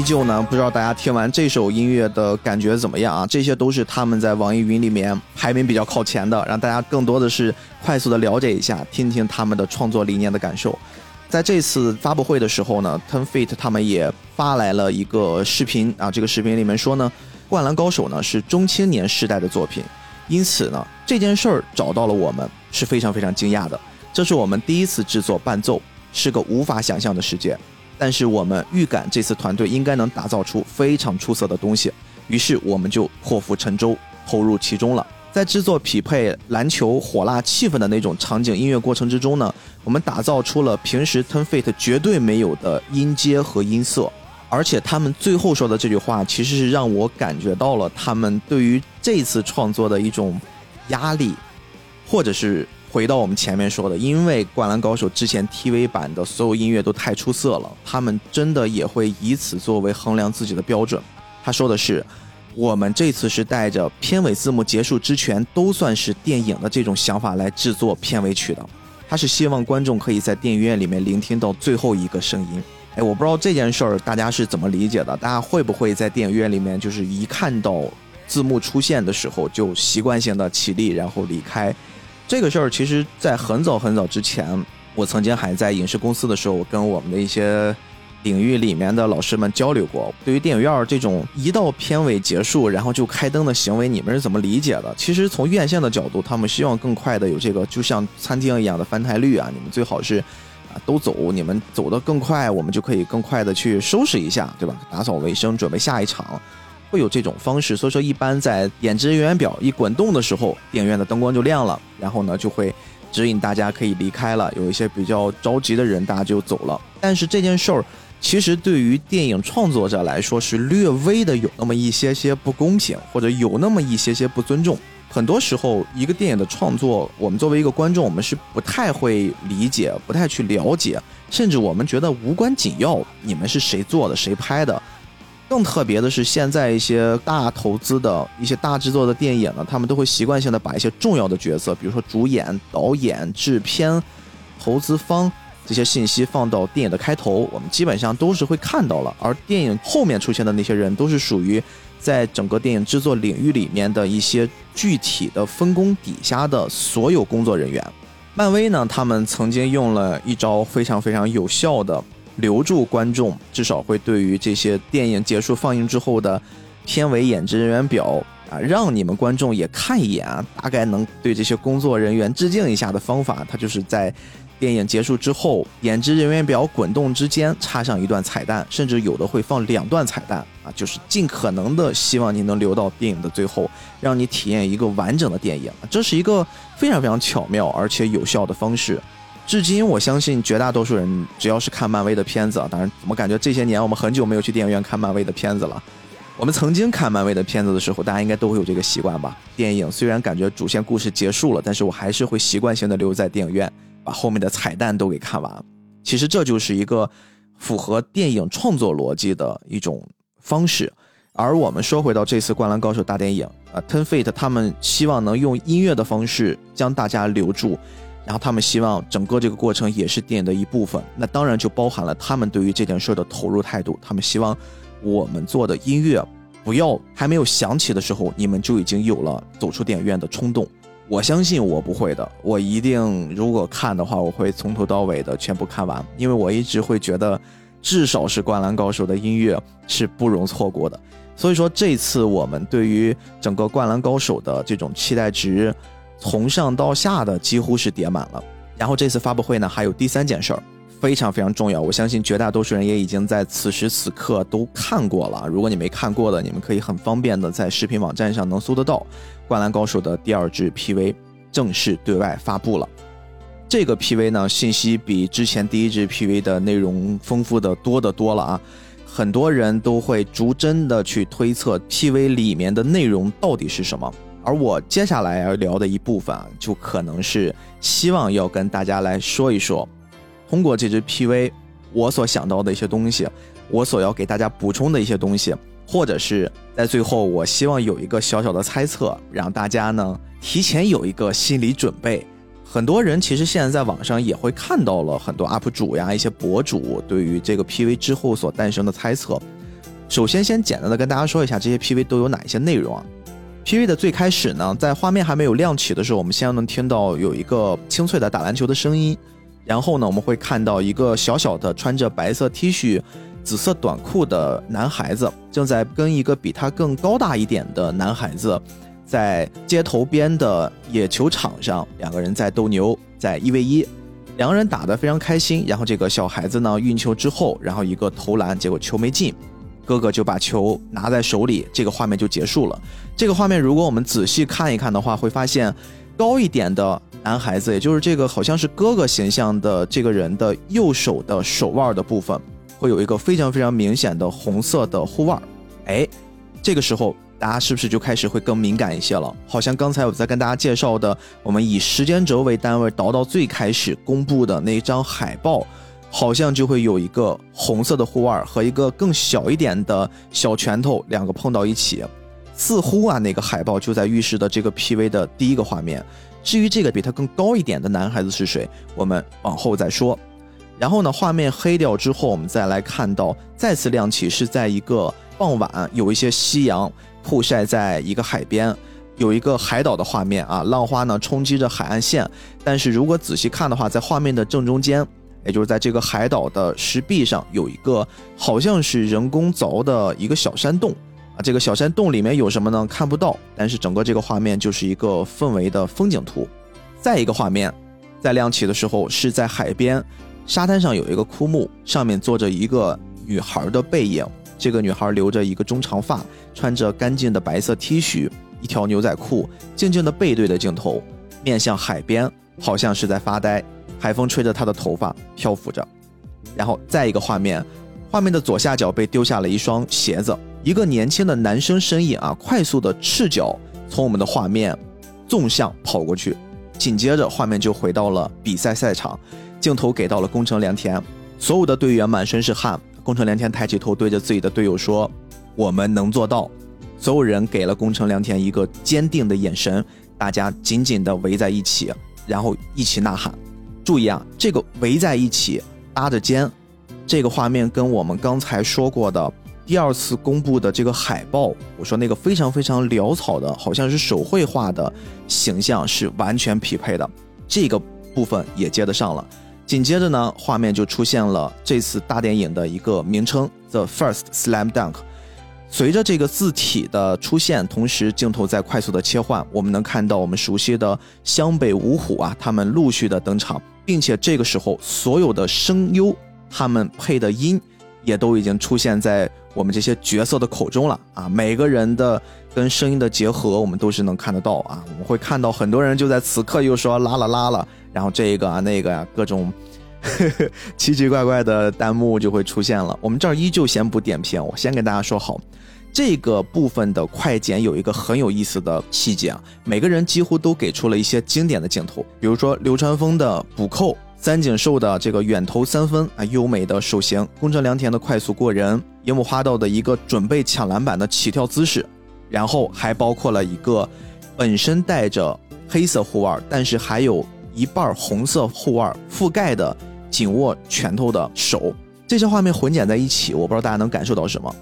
旧呢，不知道大家听完这首音乐的感觉怎么样啊？这些都是他们在网易云里面排名比较靠前的，让大家更多的是快速的了解一下，听听他们的创作理念的感受。在这次发布会的时候呢，Ten Feet 他们也发来了一个视频啊，这个视频里面说呢，《灌篮高手》呢是中青年时代的作品，因此呢，这件事儿找到了我们是非常非常惊讶的。这是我们第一次制作伴奏，是个无法想象的世界。但是我们预感这次团队应该能打造出非常出色的东西，于是我们就破釜沉舟投入其中了。在制作匹配篮球火辣气氛的那种场景音乐过程之中呢，我们打造出了平时 Ten Feet 绝对没有的音阶和音色，而且他们最后说的这句话，其实是让我感觉到了他们对于这次创作的一种压力，或者是。回到我们前面说的，因为《灌篮高手》之前 TV 版的所有音乐都太出色了，他们真的也会以此作为衡量自己的标准。他说的是，我们这次是带着片尾字幕结束之前都算是电影的这种想法来制作片尾曲的。他是希望观众可以在电影院里面聆听到最后一个声音。哎，我不知道这件事儿大家是怎么理解的？大家会不会在电影院里面就是一看到字幕出现的时候就习惯性的起立然后离开？这个事儿其实，在很早很早之前，我曾经还在影视公司的时候，跟我们的一些领域里面的老师们交流过。对于电影院这种一到片尾结束然后就开灯的行为，你们是怎么理解的？其实从院线的角度，他们希望更快的有这个，就像餐厅一样的翻台率啊，你们最好是啊都走，你们走得更快，我们就可以更快的去收拾一下，对吧？打扫卫生，准备下一场。会有这种方式，所以说一般在演职人员表一滚动的时候，电影院的灯光就亮了，然后呢就会指引大家可以离开了。有一些比较着急的人，大家就走了。但是这件事儿其实对于电影创作者来说是略微的有那么一些些不公平，或者有那么一些些不尊重。很多时候，一个电影的创作，我们作为一个观众，我们是不太会理解，不太去了解，甚至我们觉得无关紧要。你们是谁做的，谁拍的？更特别的是，现在一些大投资的一些大制作的电影呢，他们都会习惯性的把一些重要的角色，比如说主演、导演、制片、投资方这些信息放到电影的开头，我们基本上都是会看到了。而电影后面出现的那些人，都是属于在整个电影制作领域里面的一些具体的分工底下的所有工作人员。漫威呢，他们曾经用了一招非常非常有效的。留住观众，至少会对于这些电影结束放映之后的片尾演职人员表啊，让你们观众也看一眼啊，大概能对这些工作人员致敬一下的方法，它就是在电影结束之后，演职人员表滚动之间插上一段彩蛋，甚至有的会放两段彩蛋啊，就是尽可能的希望你能留到电影的最后，让你体验一个完整的电影。这是一个非常非常巧妙而且有效的方式。至今，我相信绝大多数人，只要是看漫威的片子啊，当然，怎么感觉这些年我们很久没有去电影院看漫威的片子了？我们曾经看漫威的片子的时候，大家应该都会有这个习惯吧？电影虽然感觉主线故事结束了，但是我还是会习惯性的留在电影院，把后面的彩蛋都给看完。其实这就是一个符合电影创作逻辑的一种方式。而我们说回到这次《灌篮高手》大电影，呃，Ten Feet 他们希望能用音乐的方式将大家留住。然后他们希望整个这个过程也是电影的一部分，那当然就包含了他们对于这件事的投入态度。他们希望我们做的音乐不要还没有响起的时候，你们就已经有了走出电影院的冲动。我相信我不会的，我一定如果看的话，我会从头到尾的全部看完，因为我一直会觉得，至少是《灌篮高手》的音乐是不容错过的。所以说，这次我们对于整个《灌篮高手》的这种期待值，从上到下的几乎是叠满了。然后这次发布会呢，还有第三件事儿。非常非常重要，我相信绝大多数人也已经在此时此刻都看过了。如果你没看过的，你们可以很方便的在视频网站上能搜得到，《灌篮高手》的第二支 PV 正式对外发布了。这个 PV 呢，信息比之前第一支 PV 的内容丰富的多得多了啊！很多人都会逐帧的去推测 PV 里面的内容到底是什么，而我接下来要聊的一部分啊，就可能是希望要跟大家来说一说。通过这支 PV，我所想到的一些东西，我所要给大家补充的一些东西，或者是在最后，我希望有一个小小的猜测，让大家呢提前有一个心理准备。很多人其实现在在网上也会看到了很多 UP 主呀、一些博主对于这个 PV 之后所诞生的猜测。首先，先简单的跟大家说一下这些 PV 都有哪一些内容啊？PV 的最开始呢，在画面还没有亮起的时候，我们先能听到有一个清脆的打篮球的声音。然后呢，我们会看到一个小小的穿着白色 T 恤、紫色短裤的男孩子，正在跟一个比他更高大一点的男孩子，在街头边的野球场上，两个人在斗牛，在一 v 一，两个人打得非常开心。然后这个小孩子呢运球之后，然后一个投篮，结果球没进，哥哥就把球拿在手里，这个画面就结束了。这个画面如果我们仔细看一看的话，会发现。高一点的男孩子，也就是这个好像是哥哥形象的这个人的右手的手腕的部分，会有一个非常非常明显的红色的护腕。哎，这个时候大家是不是就开始会更敏感一些了？好像刚才我在跟大家介绍的，我们以时间轴为单位倒到最开始公布的那张海报，好像就会有一个红色的护腕和一个更小一点的小拳头两个碰到一起。似乎啊，那个海报就在预示的这个 PV 的第一个画面。至于这个比他更高一点的男孩子是谁，我们往后再说。然后呢，画面黑掉之后，我们再来看到再次亮起，是在一个傍晚，有一些夕阳曝晒在一个海边，有一个海岛的画面啊，浪花呢冲击着海岸线。但是如果仔细看的话，在画面的正中间，也就是在这个海岛的石壁上，有一个好像是人工凿的一个小山洞。啊，这个小山洞里面有什么呢？看不到，但是整个这个画面就是一个氛围的风景图。再一个画面，在亮起的时候是在海边，沙滩上有一个枯木，上面坐着一个女孩的背影。这个女孩留着一个中长发，穿着干净的白色 T 恤，一条牛仔裤，静静的背对着镜头，面向海边，好像是在发呆。海风吹着他的头发漂浮着。然后再一个画面，画面的左下角被丢下了一双鞋子。一个年轻的男生身影啊，快速的赤脚从我们的画面纵向跑过去，紧接着画面就回到了比赛赛场，镜头给到了宫城良田，所有的队员满身是汗，宫城良田抬起头对着自己的队友说：“我们能做到。”所有人给了宫城良田一个坚定的眼神，大家紧紧的围在一起，然后一起呐喊。注意啊，这个围在一起搭着肩，这个画面跟我们刚才说过的。第二次公布的这个海报，我说那个非常非常潦草的，好像是手绘画的形象是完全匹配的，这个部分也接得上了。紧接着呢，画面就出现了这次大电影的一个名称《The First Slam Dunk》。随着这个字体的出现，同时镜头在快速的切换，我们能看到我们熟悉的湘北五虎啊，他们陆续的登场，并且这个时候所有的声优他们配的音也都已经出现在。我们这些角色的口中了啊，每个人的跟声音的结合，我们都是能看得到啊。我们会看到很多人就在此刻又说拉了拉了，然后这个啊那个呀，各种 奇奇怪怪的弹幕就会出现了。我们这儿依旧先不点评，我先跟大家说好，这个部分的快剪有一个很有意思的细节啊，每个人几乎都给出了一些经典的镜头，比如说流川枫的补扣。三井寿的这个远投三分啊，优美的手型；宫城良田的快速过人；樱木花道的一个准备抢篮板的起跳姿势，然后还包括了一个本身带着黑色护腕，但是还有一半红色护腕覆盖的紧握拳头的手。这些画面混剪在一起，我不知道大家能感受到什么。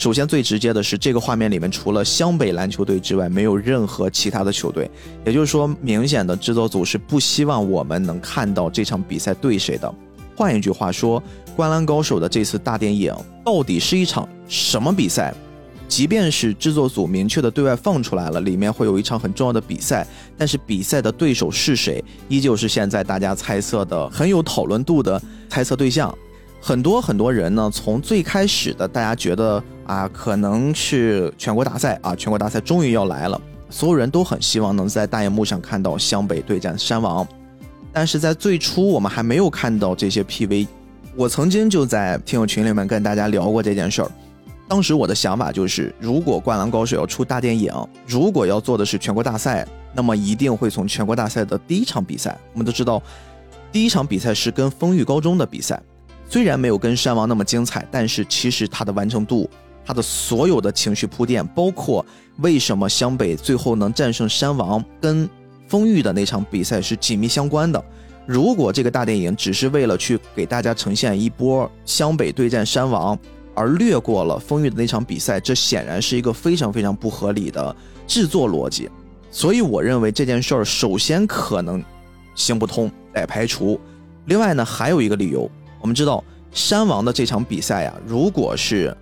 首先最直接的是这个画面里面除了湘北篮球队之外，没有任何其他的球队，也就是说，明显的制作组是不希望我们能看到这场比赛对谁的。换一句话说，《灌篮高手》的这次大电影到底是一场什么比赛？即便是制作组明确的对外放出来了，里面会有一场很重要的比赛，但是比赛的对手是谁，依旧是现在大家猜测的很有讨论度的猜测对象。很多很多人呢，从最开始的大家觉得啊，可能是全国大赛啊，全国大赛终于要来了，所有人都很希望能在大荧幕上看到湘北对战山王。但是在最初我们还没有看到这些 PV，我曾经就在听友群里面跟大家聊过这件事儿。当时我的想法就是，如果《灌篮高手》要出大电影，如果要做的是全国大赛，那么一定会从全国大赛的第一场比赛。我们都知道，第一场比赛是跟丰裕高中的比赛，虽然没有跟山王那么精彩，但是其实它的完成度、他的所有的情绪铺垫，包括为什么湘北最后能战胜山王，跟丰裕的那场比赛是紧密相关的。如果这个大电影只是为了去给大家呈现一波湘北对战山王，而略过了丰裕的那场比赛，这显然是一个非常非常不合理的制作逻辑。所以我认为这件事儿首先可能行不通，得排除。另外呢，还有一个理由，我们知道山王的这场比赛呀，如果是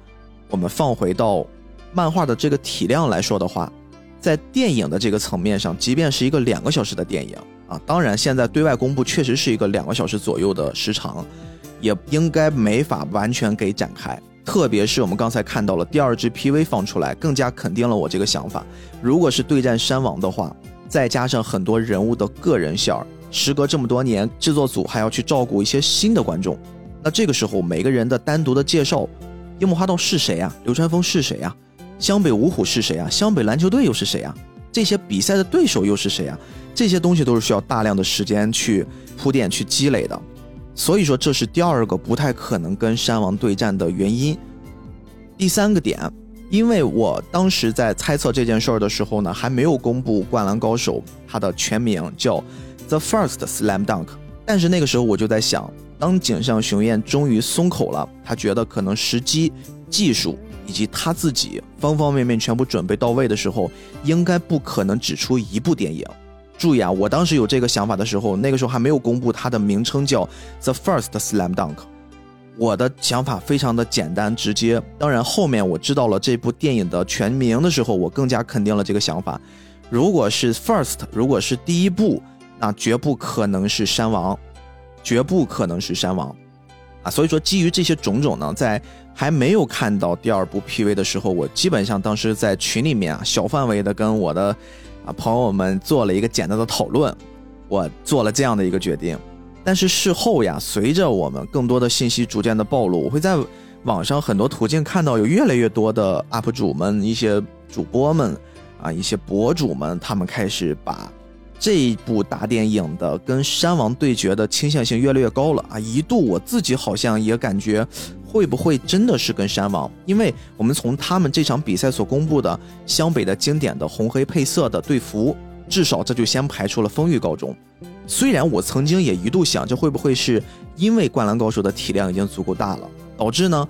我们放回到漫画的这个体量来说的话，在电影的这个层面上，即便是一个两个小时的电影啊，当然现在对外公布确实是一个两个小时左右的时长，也应该没法完全给展开。特别是我们刚才看到了第二支 PV 放出来，更加肯定了我这个想法。如果是对战山王的话，再加上很多人物的个人线儿，时隔这么多年，制作组还要去照顾一些新的观众，那这个时候每个人的单独的介绍，樱木花道是谁啊？流川枫是谁啊？湘北五虎是谁啊？湘北篮球队又是谁啊？这些比赛的对手又是谁啊？这些东西都是需要大量的时间去铺垫、去积累的。所以说，这是第二个不太可能跟山王对战的原因。第三个点，因为我当时在猜测这件事儿的时候呢，还没有公布《灌篮高手》它的全名叫《The First Slam Dunk》，但是那个时候我就在想，当井上雄彦终于松口了，他觉得可能时机、技术以及他自己方方面面全部准备到位的时候，应该不可能只出一部电影。注意啊！我当时有这个想法的时候，那个时候还没有公布它的名称叫《The First Slam Dunk》。我的想法非常的简单直接。当然，后面我知道了这部电影的全名的时候，我更加肯定了这个想法。如果是 First，如果是第一部，那绝不可能是山王，绝不可能是山王啊！所以说，基于这些种种呢，在还没有看到第二部 PV 的时候，我基本上当时在群里面啊，小范围的跟我的。啊，朋友们做了一个简单的讨论，我做了这样的一个决定。但是事后呀，随着我们更多的信息逐渐的暴露，我会在网上很多途径看到有越来越多的 UP 主们、一些主播们啊、一些博主们，他们开始把这一部大电影的跟山王对决的倾向性越来越高了啊！一度我自己好像也感觉。会不会真的是跟山王？因为我们从他们这场比赛所公布的湘北的经典的红黑配色的队服，至少这就先排除了丰裕高中。虽然我曾经也一度想，这会不会是因为灌篮高手的体量已经足够大了，导致呢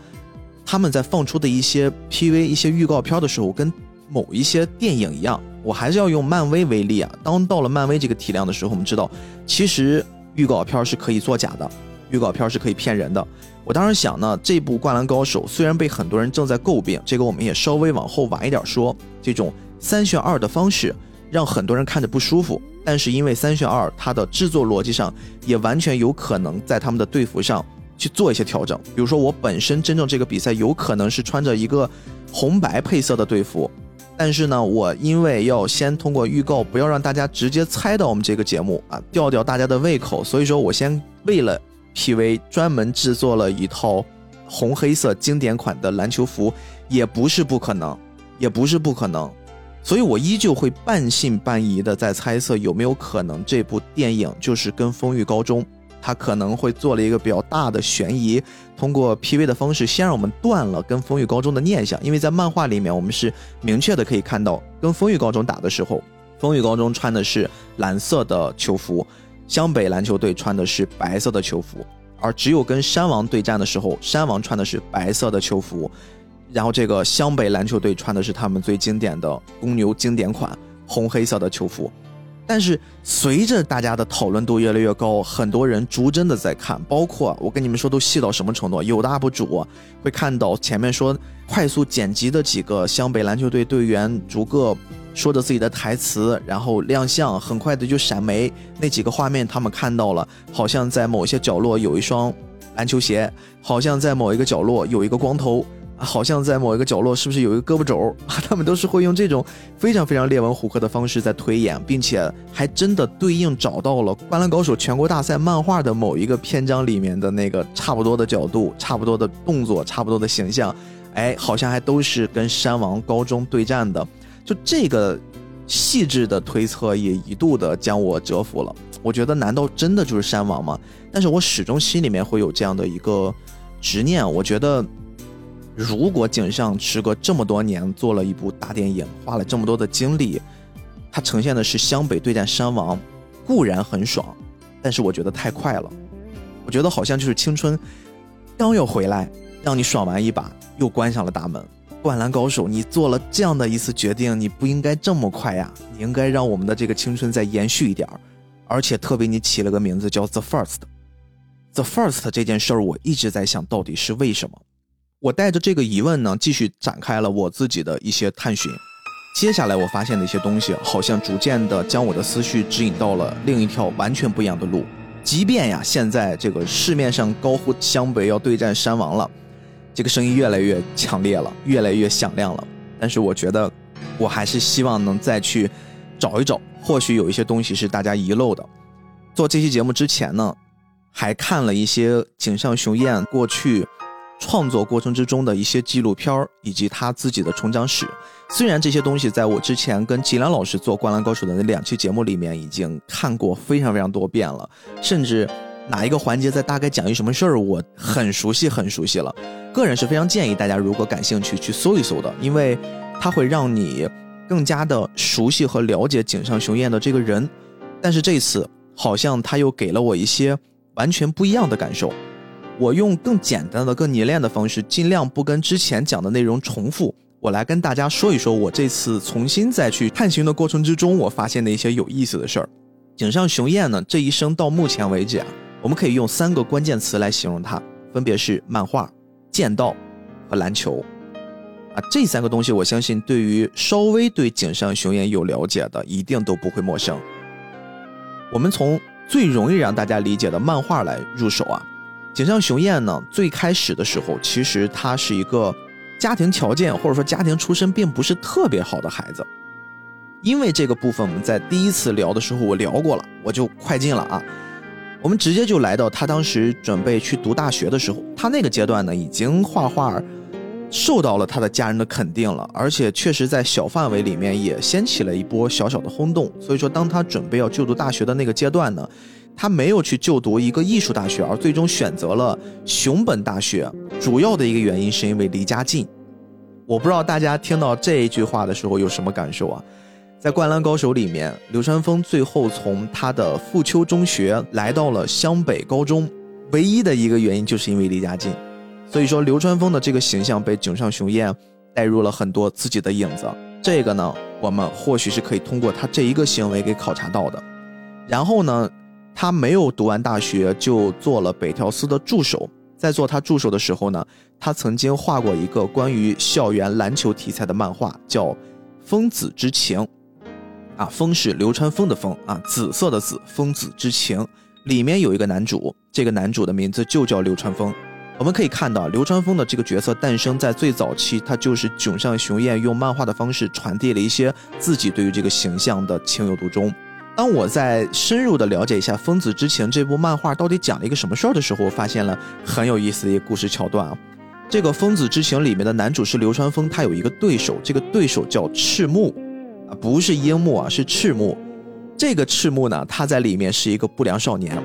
他们在放出的一些 PV、一些预告片的时候，跟某一些电影一样？我还是要用漫威为例啊。当到了漫威这个体量的时候，我们知道其实预告片是可以作假的，预告片是可以骗人的。我当时想呢，这部《灌篮高手》虽然被很多人正在诟病，这个我们也稍微往后晚一点说。这种三选二的方式让很多人看着不舒服，但是因为三选二，它的制作逻辑上也完全有可能在他们的队服上去做一些调整。比如说，我本身真正这个比赛有可能是穿着一个红白配色的队服，但是呢，我因为要先通过预告，不要让大家直接猜到我们这个节目啊，吊吊大家的胃口，所以说我先为了。P.V. 专门制作了一套红黑色经典款的篮球服，也不是不可能，也不是不可能，所以我依旧会半信半疑的在猜测有没有可能这部电影就是跟风裕高中，他可能会做了一个比较大的悬疑，通过 P.V. 的方式先让我们断了跟风雨高中的念想，因为在漫画里面我们是明确的可以看到，跟风雨高中打的时候，风雨高中穿的是蓝色的球服。湘北篮球队穿的是白色的球服，而只有跟山王对战的时候，山王穿的是白色的球服。然后这个湘北篮球队穿的是他们最经典的公牛经典款红黑色的球服。但是随着大家的讨论度越来越高，很多人逐帧的在看，包括我跟你们说都细到什么程度，有的 UP 主会看到前面说快速剪辑的几个湘北篮球队队员逐个说着自己的台词，然后亮相，很快的就闪没那几个画面，他们看到了，好像在某些角落有一双篮球鞋，好像在某一个角落有一个光头。好像在某一个角落，是不是有一个胳膊肘？他们都是会用这种非常非常列文虎克的方式在推演，并且还真的对应找到了《灌篮高手》全国大赛漫画的某一个篇章里面的那个差不多的角度、差不多的动作、差不多的形象。哎，好像还都是跟山王高中对战的。就这个细致的推测，也一度的将我折服了。我觉得，难道真的就是山王吗？但是我始终心里面会有这样的一个执念。我觉得。如果井上时隔这么多年做了一部大电影，花了这么多的精力，它呈现的是湘北对战山王，固然很爽，但是我觉得太快了。我觉得好像就是青春刚要回来，让你爽完一把，又关上了大门。灌篮高手，你做了这样的一次决定，你不应该这么快呀，你应该让我们的这个青春再延续一点儿。而且特别你起了个名字叫 The First，The First 这件事儿，我一直在想到底是为什么。我带着这个疑问呢，继续展开了我自己的一些探寻。接下来我发现的一些东西，好像逐渐的将我的思绪指引到了另一条完全不一样的路。即便呀，现在这个市面上高呼湘北要对战山王了，这个声音越来越强烈了，越来越响亮了。但是我觉得，我还是希望能再去找一找，或许有一些东西是大家遗漏的。做这期节目之前呢，还看了一些井上雄彦过去。创作过程之中的一些纪录片儿，以及他自己的成长史。虽然这些东西在我之前跟吉良老师做《灌篮高手》的那两期节目里面已经看过非常非常多遍了，甚至哪一个环节在大概讲一什么事儿，我很熟悉很熟悉了。个人是非常建议大家如果感兴趣去搜一搜的，因为它会让你更加的熟悉和了解井上雄彦的这个人。但是这次好像他又给了我一些完全不一样的感受。我用更简单的、更凝练的方式，尽量不跟之前讲的内容重复。我来跟大家说一说，我这次重新再去探寻的过程之中，我发现的一些有意思的事儿。井上雄彦呢，这一生到目前为止啊，我们可以用三个关键词来形容他，分别是漫画、剑道和篮球。啊，这三个东西，我相信对于稍微对井上雄彦有了解的，一定都不会陌生。我们从最容易让大家理解的漫画来入手啊。井上雄彦呢，最开始的时候，其实他是一个家庭条件或者说家庭出身并不是特别好的孩子。因为这个部分我们在第一次聊的时候我聊过了，我就快进了啊。我们直接就来到他当时准备去读大学的时候，他那个阶段呢，已经画画受到了他的家人的肯定了，而且确实在小范围里面也掀起了一波小小的轰动。所以说，当他准备要就读大学的那个阶段呢。他没有去就读一个艺术大学，而最终选择了熊本大学。主要的一个原因是因为离家近。我不知道大家听到这一句话的时候有什么感受啊？在《灌篮高手》里面，流川枫最后从他的富丘中学来到了湘北高中，唯一的一个原因就是因为离家近。所以说，流川枫的这个形象被井上雄彦带入了很多自己的影子。这个呢，我们或许是可以通过他这一个行为给考察到的。然后呢？他没有读完大学就做了北条司的助手，在做他助手的时候呢，他曾经画过一个关于校园篮球题材的漫画，叫《风子之情》。啊，风是流川枫的风啊，紫色的紫，风子之情里面有一个男主，这个男主的名字就叫流川枫。我们可以看到，流川枫的这个角色诞生在最早期，他就是囧上雄彦用漫画的方式传递了一些自己对于这个形象的情有独钟。当我在深入的了解一下《疯子之情》这部漫画到底讲了一个什么事儿的时候，我发现了很有意思的一个故事桥段啊。这个《疯子之情》里面的男主是流川枫，他有一个对手，这个对手叫赤木，啊，不是樱木啊，是赤木。这个赤木呢，他在里面是一个不良少年，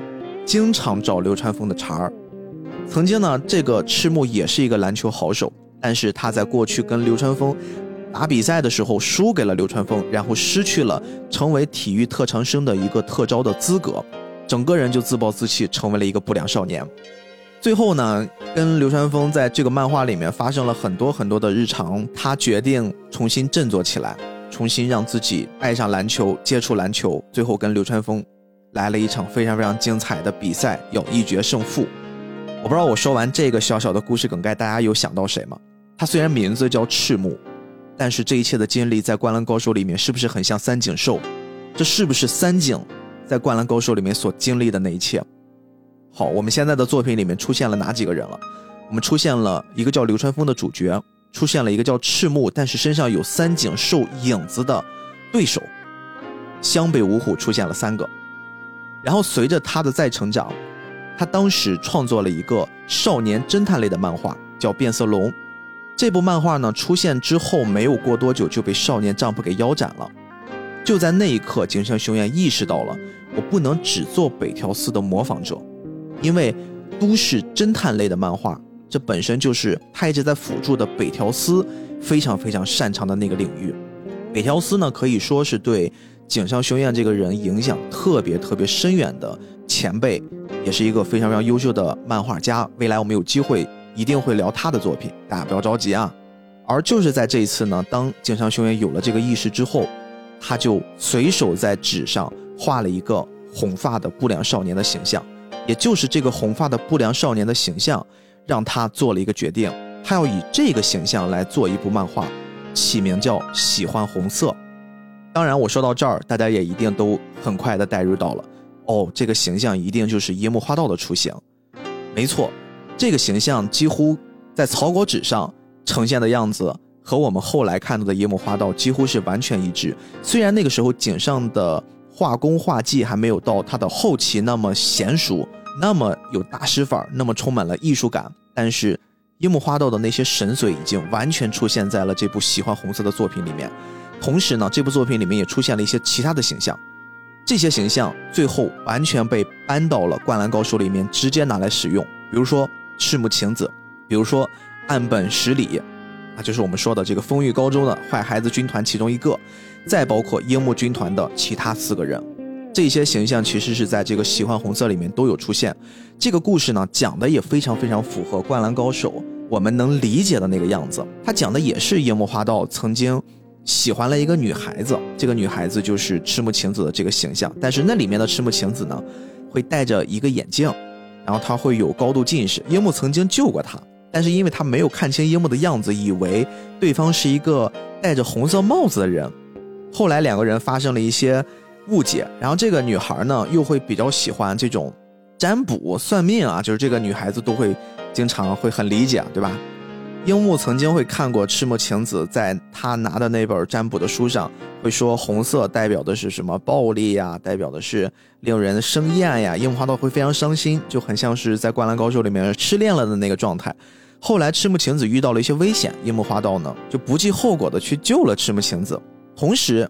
经常找流川枫的茬儿。曾经呢，这个赤木也是一个篮球好手，但是他在过去跟流川枫。打比赛的时候输给了流川枫，然后失去了成为体育特长生的一个特招的资格，整个人就自暴自弃，成为了一个不良少年。最后呢，跟流川枫在这个漫画里面发生了很多很多的日常，他决定重新振作起来，重新让自己爱上篮球，接触篮球，最后跟流川枫来了一场非常非常精彩的比赛，要一决胜负。我不知道我说完这个小小的故事梗概，大家有想到谁吗？他虽然名字叫赤木，但是这一切的经历在《灌篮高手》里面是不是很像三井寿？这是不是三井在《灌篮高手》里面所经历的那一切？好，我们现在的作品里面出现了哪几个人了？我们出现了一个叫流川枫的主角，出现了一个叫赤木，但是身上有三井寿影子的对手，湘北五虎出现了三个。然后随着他的再成长，他当时创作了一个少年侦探类的漫画，叫《变色龙》。这部漫画呢出现之后，没有过多久就被少年丈夫给腰斩了。就在那一刻，井上雄彦意识到了，我不能只做北条司的模仿者。因为都市侦探类的漫画，这本身就是他一直在辅助的北条司非常非常擅长的那个领域。北条司呢，可以说是对井上雄彦这个人影响特别特别深远的前辈，也是一个非常非常优秀的漫画家。未来我们有机会一定会聊他的作品，大家不要着急啊。而就是在这一次呢，当井上雄彦有了这个意识之后，他就随手在纸上画了一个红发的不良少年的形象。也就是这个红发的不良少年的形象，让他做了一个决定，他要以这个形象来做一部漫画，起名叫《喜欢红色》。当然，我说到这儿，大家也一定都很快的带入到了，哦，这个形象一定就是樱木花道的雏形。没错，这个形象几乎在草稿纸上呈现的样子，和我们后来看到的樱木花道几乎是完全一致。虽然那个时候井上的。画工画技还没有到他的后期那么娴熟，那么有大师范儿，那么充满了艺术感。但是樱木花道的那些神髓已经完全出现在了这部喜欢红色的作品里面。同时呢，这部作品里面也出现了一些其他的形象，这些形象最后完全被搬到了《灌篮高手》里面直接拿来使用。比如说赤木晴子，比如说岸本实里，啊，就是我们说的这个丰裕高中的坏孩子军团其中一个。再包括樱木军团的其他四个人，这些形象其实是在这个喜欢红色里面都有出现。这个故事呢，讲的也非常非常符合《灌篮高手》我们能理解的那个样子。他讲的也是樱木花道曾经喜欢了一个女孩子，这个女孩子就是赤木晴子的这个形象。但是那里面的赤木晴子呢，会戴着一个眼镜，然后他会有高度近视。樱木曾经救过他，但是因为他没有看清樱木的样子，以为对方是一个戴着红色帽子的人。后来两个人发生了一些误解，然后这个女孩呢又会比较喜欢这种占卜算命啊，就是这个女孩子都会经常会很理解，对吧？樱木曾经会看过赤木晴子在他拿的那本占卜的书上，会说红色代表的是什么暴力呀，代表的是令人生厌呀。樱木花道会非常伤心，就很像是在《灌篮高手》里面失恋了的那个状态。后来赤木晴子遇到了一些危险，樱木花道呢就不计后果的去救了赤木晴子。同时，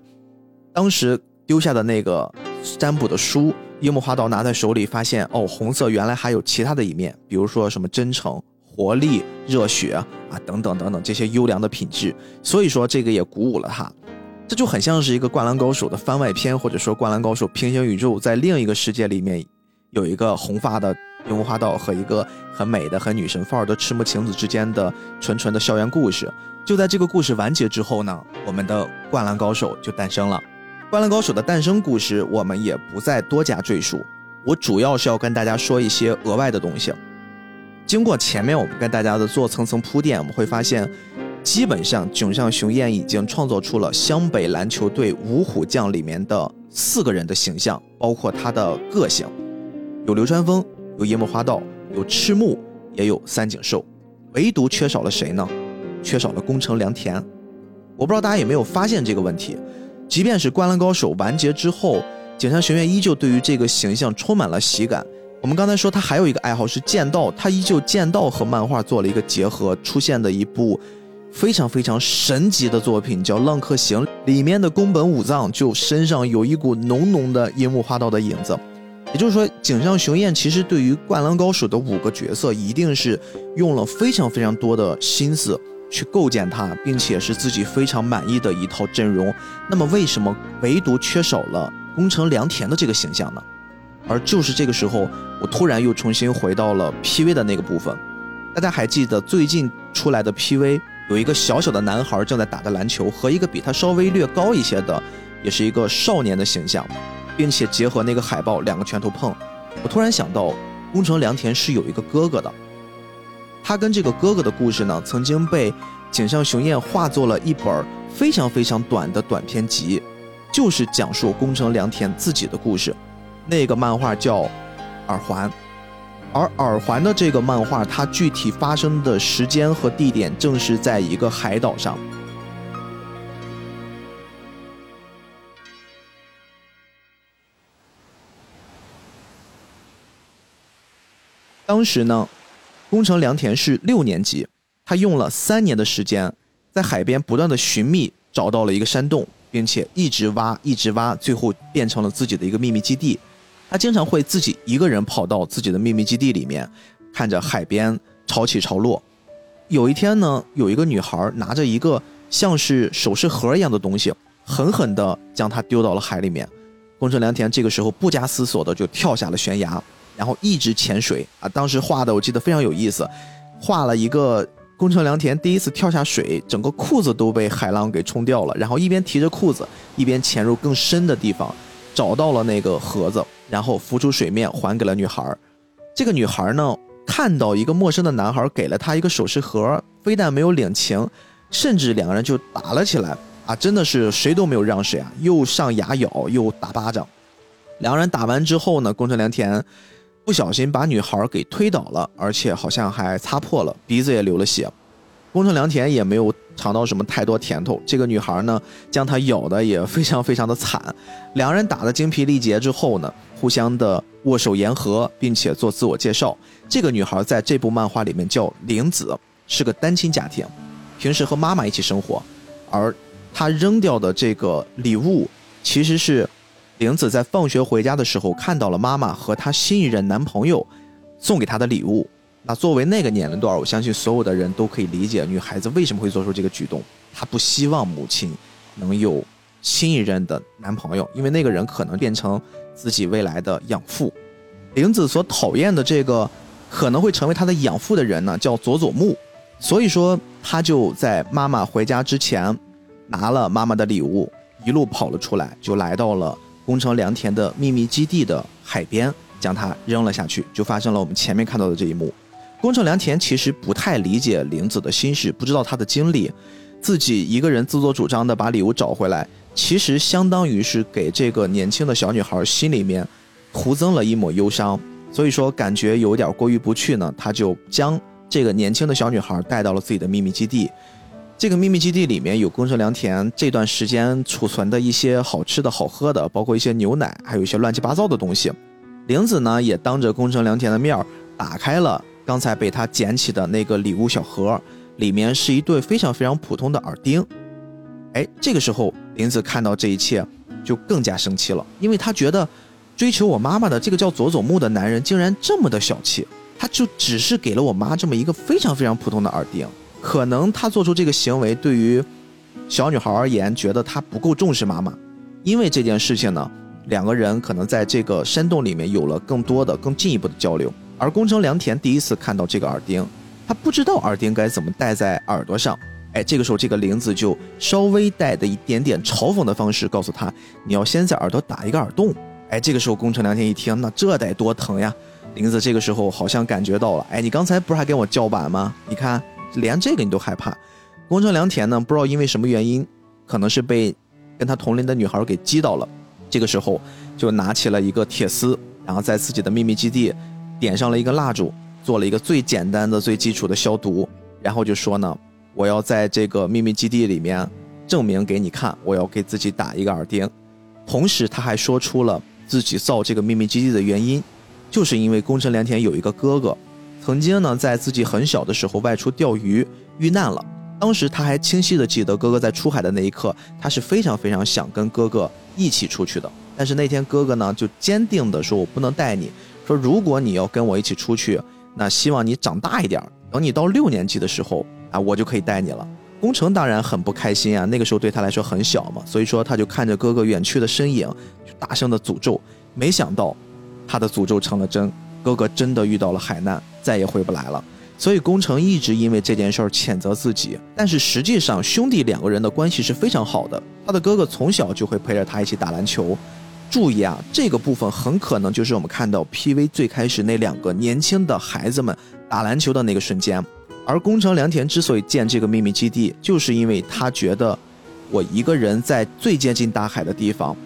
当时丢下的那个占卜的书，樱木花道拿在手里，发现哦，红色原来还有其他的一面，比如说什么真诚、活力、热血啊，等等等等这些优良的品质。所以说，这个也鼓舞了他。这就很像是一个《灌篮高手》的番外篇，或者说《灌篮高手》平行宇宙在另一个世界里面有一个红发的樱木花道和一个很美的、很女神范儿的赤木晴子之间的纯纯的校园故事。就在这个故事完结之后呢，我们的《灌篮高手》就诞生了。《灌篮高手》的诞生故事，我们也不再多加赘述。我主要是要跟大家说一些额外的东西。经过前面我们跟大家的做层层铺垫，我们会发现，基本上井上雄彦已经创作出了湘北篮球队五虎将里面的四个人的形象，包括他的个性，有流川枫，有樱木花道，有赤木，也有三井寿，唯独缺少了谁呢？缺少了宫城良田，我不知道大家有没有发现这个问题。即便是《灌篮高手》完结之后，井上学院依旧对于这个形象充满了喜感。我们刚才说他还有一个爱好是剑道，他依旧剑道和漫画做了一个结合，出现的一部非常非常神级的作品叫《浪客行》，里面的宫本武藏就身上有一股浓浓的樱木花道的影子。也就是说，井上雄彦其实对于《灌篮高手》的五个角色，一定是用了非常非常多的心思。去构建它，并且是自己非常满意的一套阵容。那么，为什么唯独缺少了宫城良田的这个形象呢？而就是这个时候，我突然又重新回到了 PV 的那个部分。大家还记得最近出来的 PV，有一个小小的男孩正在打着篮球，和一个比他稍微略高一些的，也是一个少年的形象，并且结合那个海报，两个拳头碰。我突然想到，宫城良田是有一个哥哥的，他跟这个哥哥的故事呢，曾经被井上雄彦化作了一本非常非常短的短篇集，就是讲述宫城良田自己的故事。那个漫画叫《耳环》，而《耳环》的这个漫画，它具体发生的时间和地点正是在一个海岛上。当时呢，宫城良田是六年级，他用了三年的时间，在海边不断的寻觅，找到了一个山洞，并且一直挖，一直挖，最后变成了自己的一个秘密基地。他经常会自己一个人跑到自己的秘密基地里面，看着海边潮起潮落。有一天呢，有一个女孩拿着一个像是首饰盒一样的东西，狠狠地将它丢到了海里面。宫城良田这个时候不加思索的就跳下了悬崖。然后一直潜水啊！当时画的我记得非常有意思，画了一个宫城良田第一次跳下水，整个裤子都被海浪给冲掉了。然后一边提着裤子，一边潜入更深的地方，找到了那个盒子，然后浮出水面还给了女孩。这个女孩呢，看到一个陌生的男孩给了她一个首饰盒，非但没有领情，甚至两个人就打了起来啊！真的是谁都没有让谁啊，又上牙咬，又打巴掌。两个人打完之后呢，宫城良田。不小心把女孩给推倒了，而且好像还擦破了鼻子，也流了血。宫城良田也没有尝到什么太多甜头。这个女孩呢，将他咬的也非常非常的惨。两人打得精疲力竭之后呢，互相的握手言和，并且做自我介绍。这个女孩在这部漫画里面叫玲子，是个单亲家庭，平时和妈妈一起生活。而她扔掉的这个礼物，其实是。玲子在放学回家的时候，看到了妈妈和她新一任男朋友送给她的礼物。那作为那个年龄段，我相信所有的人都可以理解女孩子为什么会做出这个举动。她不希望母亲能有新一任的男朋友，因为那个人可能变成自己未来的养父。玲子所讨厌的这个可能会成为她的养父的人呢，叫佐佐木。所以说，他就在妈妈回家之前拿了妈妈的礼物，一路跑了出来，就来到了。宫城良田的秘密基地的海边，将它扔了下去，就发生了我们前面看到的这一幕。宫城良田其实不太理解玲子的心事，不知道她的经历，自己一个人自作主张的把礼物找回来，其实相当于是给这个年轻的小女孩心里面徒增了一抹忧伤，所以说感觉有点过意不去呢，他就将这个年轻的小女孩带到了自己的秘密基地。这个秘密基地里面有宫城良田这段时间储存的一些好吃的好喝的，包括一些牛奶，还有一些乱七八糟的东西。玲子呢也当着宫城良田的面打开了刚才被他捡起的那个礼物小盒，里面是一对非常非常普通的耳钉。哎，这个时候林子看到这一切就更加生气了，因为他觉得追求我妈妈的这个叫佐佐木的男人竟然这么的小气，他就只是给了我妈这么一个非常非常普通的耳钉。可能他做出这个行为，对于小女孩而言，觉得他不够重视妈妈。因为这件事情呢，两个人可能在这个山洞里面有了更多的、更进一步的交流。而宫城良田第一次看到这个耳钉，他不知道耳钉该怎么戴在耳朵上。哎，这个时候这个玲子就稍微带的一点点嘲讽的方式告诉他：“你要先在耳朵打一个耳洞。”哎，这个时候宫城良田一听，那这得多疼呀！玲子这个时候好像感觉到了，哎，你刚才不是还跟我叫板吗？你看。连这个你都害怕，宫城良田呢？不知道因为什么原因，可能是被跟他同龄的女孩给击到了。这个时候就拿起了一个铁丝，然后在自己的秘密基地点上了一个蜡烛，做了一个最简单的、最基础的消毒，然后就说呢：“我要在这个秘密基地里面证明给你看，我要给自己打一个耳钉。”同时他还说出了自己造这个秘密基地的原因，就是因为宫城良田有一个哥哥。曾经呢，在自己很小的时候外出钓鱼遇难了。当时他还清晰的记得哥哥在出海的那一刻，他是非常非常想跟哥哥一起出去的。但是那天哥哥呢就坚定的说：“我不能带你。说如果你要跟我一起出去，那希望你长大一点，等你到六年级的时候啊，我就可以带你了。”工程当然很不开心啊，那个时候对他来说很小嘛，所以说他就看着哥哥远去的身影，就大声的诅咒。没想到。他的诅咒成了真，哥哥真的遇到了海难，再也回不来了。所以宫城一直因为这件事儿谴责自己，但是实际上兄弟两个人的关系是非常好的。他的哥哥从小就会陪着他一起打篮球。注意啊，这个部分很可能就是我们看到 PV 最开始那两个年轻的孩子们打篮球的那个瞬间。而宫城良田之所以建这个秘密基地，就是因为他觉得我一个人在最接近大海的地方，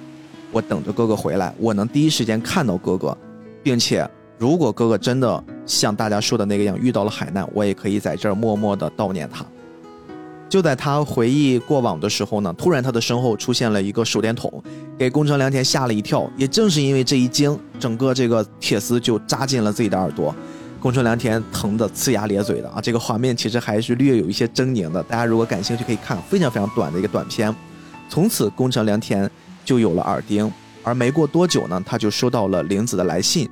我等着哥哥回来，我能第一时间看到哥哥，并且。如果哥哥真的像大家说的那个样遇到了海难，我也可以在这儿默默的悼念他。就在他回忆过往的时候呢，突然他的身后出现了一个手电筒，给宫城良田吓了一跳。也正是因为这一惊，整个这个铁丝就扎进了自己的耳朵，宫城良田疼得呲牙咧嘴的啊！这个画面其实还是略有一些狰狞的，大家如果感兴趣可以看非常非常短的一个短片。从此，宫城良田就有了耳钉，而没过多久呢，他就收到了玲子的来信。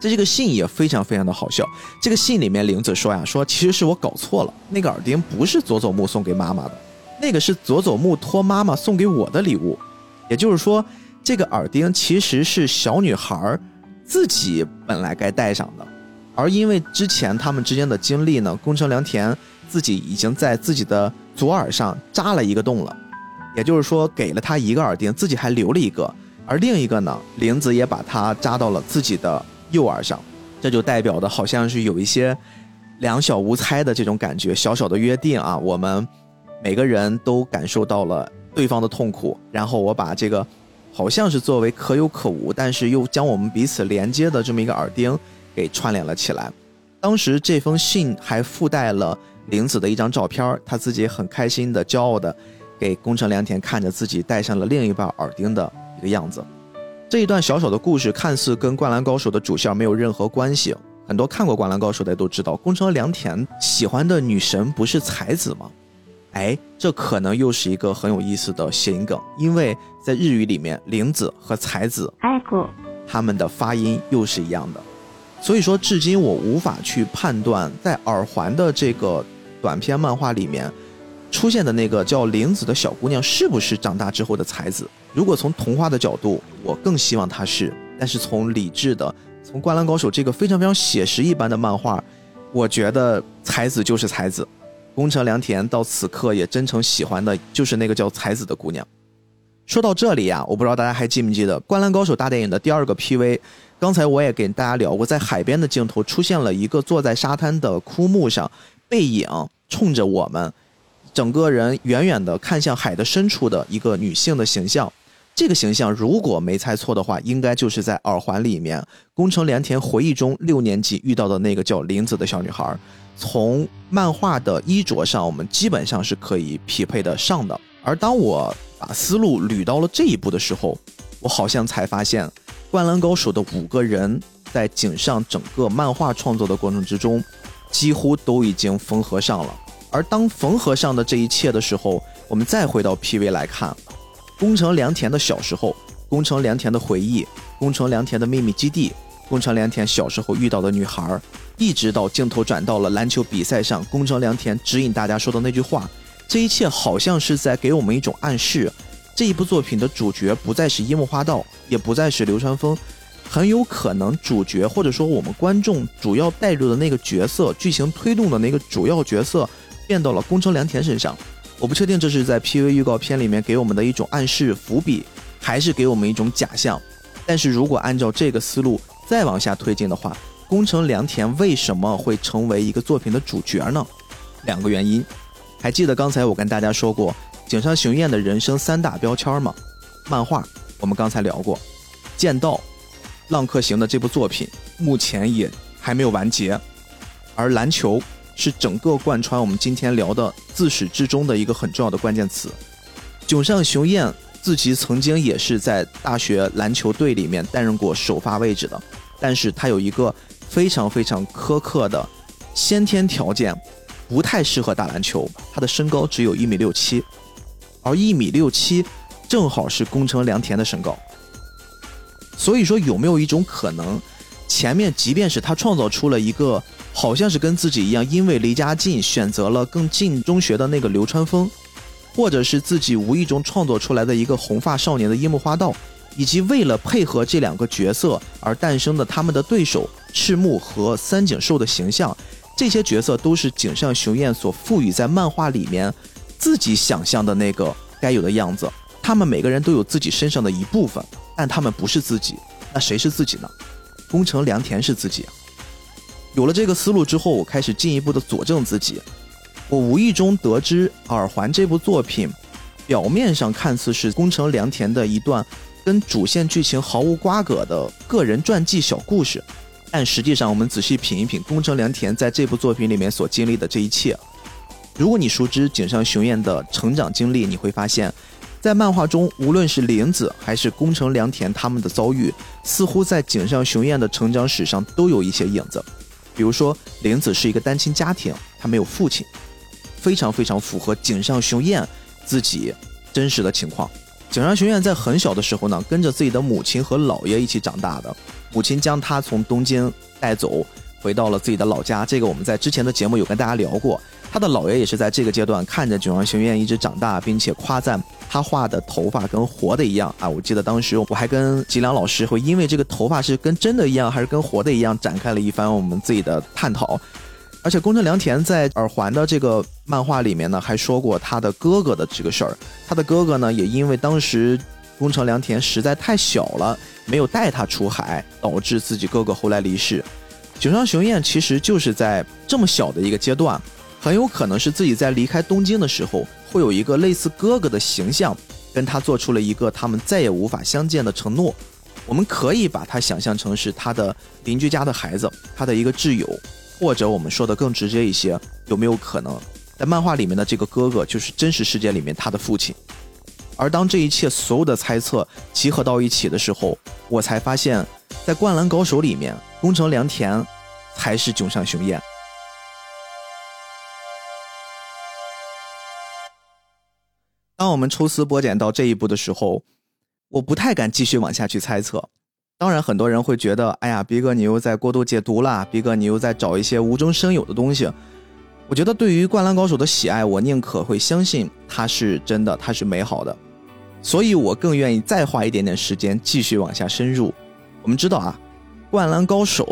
在这个信也非常非常的好笑。这个信里面，玲子说呀，说其实是我搞错了，那个耳钉不是佐佐木送给妈妈的，那个是佐佐木托妈妈送给我的礼物。也就是说，这个耳钉其实是小女孩自己本来该戴上的，而因为之前他们之间的经历呢，宫城良田自己已经在自己的左耳上扎了一个洞了，也就是说给了他一个耳钉，自己还留了一个，而另一个呢，玲子也把它扎到了自己的。右耳上，这就代表的好像是有一些两小无猜的这种感觉，小小的约定啊，我们每个人都感受到了对方的痛苦，然后我把这个好像是作为可有可无，但是又将我们彼此连接的这么一个耳钉给串联了起来。当时这封信还附带了玲子的一张照片，她自己很开心的、骄傲的给宫城良田看着自己戴上了另一半耳钉的一个样子。这一段小小的故事看似跟《灌篮高手》的主线没有任何关系。很多看过《灌篮高手》的都知道，宫城良田喜欢的女神不是才子吗？哎，这可能又是一个很有意思的谐音梗，因为在日语里面，玲子和才子，他们的发音又是一样的。所以说，至今我无法去判断，在耳环的这个短篇漫画里面。出现的那个叫玲子的小姑娘是不是长大之后的才子？如果从童话的角度，我更希望她是；但是从理智的，从《灌篮高手》这个非常非常写实一般的漫画，我觉得才子就是才子。宫城良田到此刻也真诚喜欢的就是那个叫才子的姑娘。说到这里呀，我不知道大家还记不记得《灌篮高手》大电影的第二个 PV？刚才我也给大家聊过，在海边的镜头出现了一个坐在沙滩的枯木上，背影冲着我们。整个人远远的看向海的深处的一个女性的形象，这个形象如果没猜错的话，应该就是在耳环里面宫城良田回忆中六年级遇到的那个叫林子的小女孩。从漫画的衣着上，我们基本上是可以匹配的上的。而当我把思路捋到了这一步的时候，我好像才发现，《灌篮高手》的五个人在井上整个漫画创作的过程之中，几乎都已经缝合上了。而当缝合上的这一切的时候，我们再回到 PV 来看，宫城良田的小时候，宫城良田的回忆，宫城良田的秘密基地，宫城良田小时候遇到的女孩，一直到镜头转到了篮球比赛上，宫城良田指引大家说的那句话，这一切好像是在给我们一种暗示，这一部作品的主角不再是樱木花道，也不再是流川枫，很有可能主角或者说我们观众主要带入的那个角色，剧情推动的那个主要角色。变到了宫城良田身上，我不确定这是在 PV 预告片里面给我们的一种暗示伏笔，还是给我们一种假象。但是如果按照这个思路再往下推进的话，宫城良田为什么会成为一个作品的主角呢？两个原因。还记得刚才我跟大家说过井上雄彦的人生三大标签吗？漫画我们刚才聊过，剑道、浪客行的这部作品目前也还没有完结，而篮球。是整个贯穿我们今天聊的自始至终的一个很重要的关键词。井上雄彦自己曾经也是在大学篮球队里面担任过首发位置的，但是他有一个非常非常苛刻的先天条件，不太适合打篮球。他的身高只有一米六七，而一米六七正好是宫城良田的身高。所以说，有没有一种可能，前面即便是他创造出了一个。好像是跟自己一样，因为离家近，选择了更近中学的那个流川枫，或者是自己无意中创作出来的一个红发少年的樱木花道，以及为了配合这两个角色而诞生的他们的对手赤木和三井寿的形象，这些角色都是井上雄彦所赋予在漫画里面自己想象的那个该有的样子。他们每个人都有自己身上的一部分，但他们不是自己。那谁是自己呢？宫城良田是自己。有了这个思路之后，我开始进一步的佐证自己。我无意中得知《耳环》这部作品，表面上看似是宫城良田的一段跟主线剧情毫无瓜葛的个人传记小故事，但实际上，我们仔细品一品宫城良田在这部作品里面所经历的这一切，如果你熟知井上雄彦的成长经历，你会发现。在漫画中，无论是玲子还是宫城良田他们的遭遇，似乎在井上雄彦的成长史上都有一些影子。比如说，玲子是一个单亲家庭，她没有父亲，非常非常符合井上雄彦自己真实的情况。井上雄彦在很小的时候呢，跟着自己的母亲和姥爷一起长大的，母亲将他从东京带走，回到了自己的老家。这个我们在之前的节目有跟大家聊过。他的姥爷也是在这个阶段看着井上雄彦一直长大，并且夸赞他画的头发跟活的一样啊！我记得当时我还跟吉良老师会因为这个头发是跟真的一样还是跟活的一样展开了一番我们自己的探讨。而且宫城良田在耳环的这个漫画里面呢，还说过他的哥哥的这个事儿。他的哥哥呢，也因为当时宫城良田实在太小了，没有带他出海，导致自己哥哥后来离世。井上雄彦其实就是在这么小的一个阶段。很有可能是自己在离开东京的时候，会有一个类似哥哥的形象，跟他做出了一个他们再也无法相见的承诺。我们可以把他想象成是他的邻居家的孩子，他的一个挚友，或者我们说的更直接一些，有没有可能在漫画里面的这个哥哥就是真实世界里面他的父亲？而当这一切所有的猜测集合到一起的时候，我才发现，在《灌篮高手》里面，宫城良田才是井上雄彦。当我们抽丝剥茧到这一步的时候，我不太敢继续往下去猜测。当然，很多人会觉得，哎呀，逼哥你又在过度解读了，逼哥你又在找一些无中生有的东西。我觉得，对于《灌篮高手》的喜爱，我宁可会相信它是真的，它是美好的。所以我更愿意再花一点点时间继续往下深入。我们知道啊，《灌篮高手》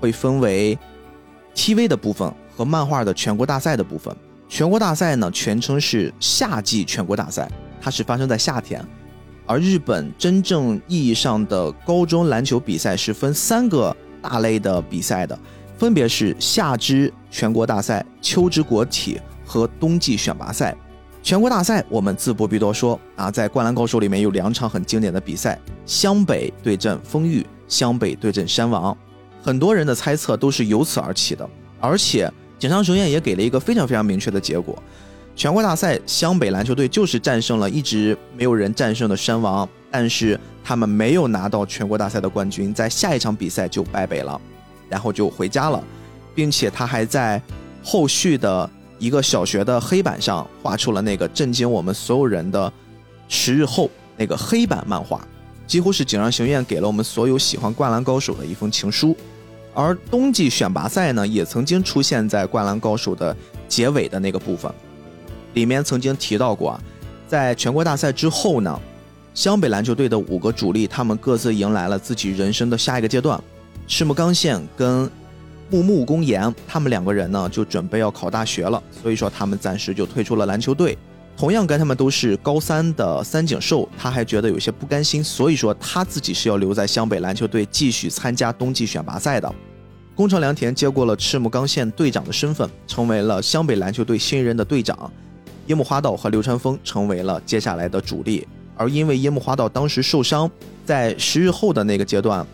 会分为 TV 的部分和漫画的全国大赛的部分。全国大赛呢，全称是夏季全国大赛，它是发生在夏天。而日本真正意义上的高中篮球比赛是分三个大类的比赛的，分别是夏之全国大赛、秋之国体和冬季选拔赛。全国大赛我们自不必多说啊，在《灌篮高手》里面有两场很经典的比赛：湘北对阵丰裕，湘北对阵山王。很多人的猜测都是由此而起的，而且。井上雄彦也给了一个非常非常明确的结果，全国大赛湘北篮球队就是战胜了一直没有人战胜的山王，但是他们没有拿到全国大赛的冠军，在下一场比赛就败北了，然后就回家了，并且他还在后续的一个小学的黑板上画出了那个震惊我们所有人的十日后那个黑板漫画，几乎是井上雄彦给了我们所有喜欢灌篮高手的一封情书。而冬季选拔赛呢，也曾经出现在《灌篮高手》的结尾的那个部分，里面曾经提到过啊，在全国大赛之后呢，湘北篮球队的五个主力，他们各自迎来了自己人生的下一个阶段。赤木刚宪跟木木公彦，他们两个人呢，就准备要考大学了，所以说他们暂时就退出了篮球队。同样跟他们都是高三的三井寿，他还觉得有些不甘心，所以说他自己是要留在湘北篮球队继续参加冬季选拔赛的。宫城良田接过了赤木刚宪队长的身份，成为了湘北篮球队新任的队长。樱木花道和流川枫成为了接下来的主力。而因为樱木花道当时受伤，在十日后的那个阶段，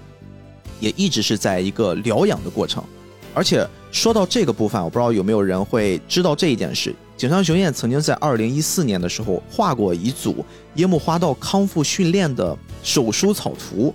也一直是在一个疗养的过程。而且说到这个部分，我不知道有没有人会知道这一件事。井上雄彦曾经在二零一四年的时候画过一组樱木花道康复训练的手书草图。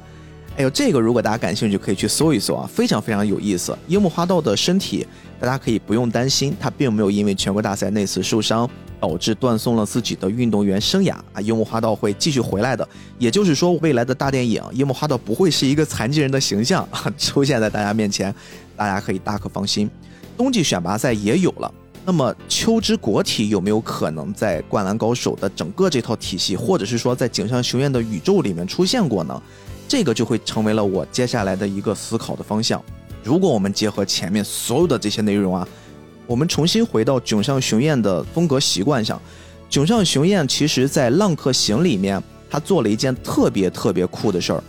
哎呦，这个如果大家感兴趣，可以去搜一搜啊，非常非常有意思。樱木花道的身体，大家可以不用担心，他并没有因为全国大赛那次受伤导致断送了自己的运动员生涯啊。樱木花道会继续回来的，也就是说，未来的大电影，樱木花道不会是一个残疾人的形象出现在大家面前，大家可以大可放心。冬季选拔赛也有了，那么秋之国体有没有可能在灌篮高手的整个这套体系，或者是说在井上雄彦的宇宙里面出现过呢？这个就会成为了我接下来的一个思考的方向。如果我们结合前面所有的这些内容啊，我们重新回到井上雄彦的风格习惯上，井上雄彦其实在《浪客行》里面，他做了一件特别特别酷的事儿，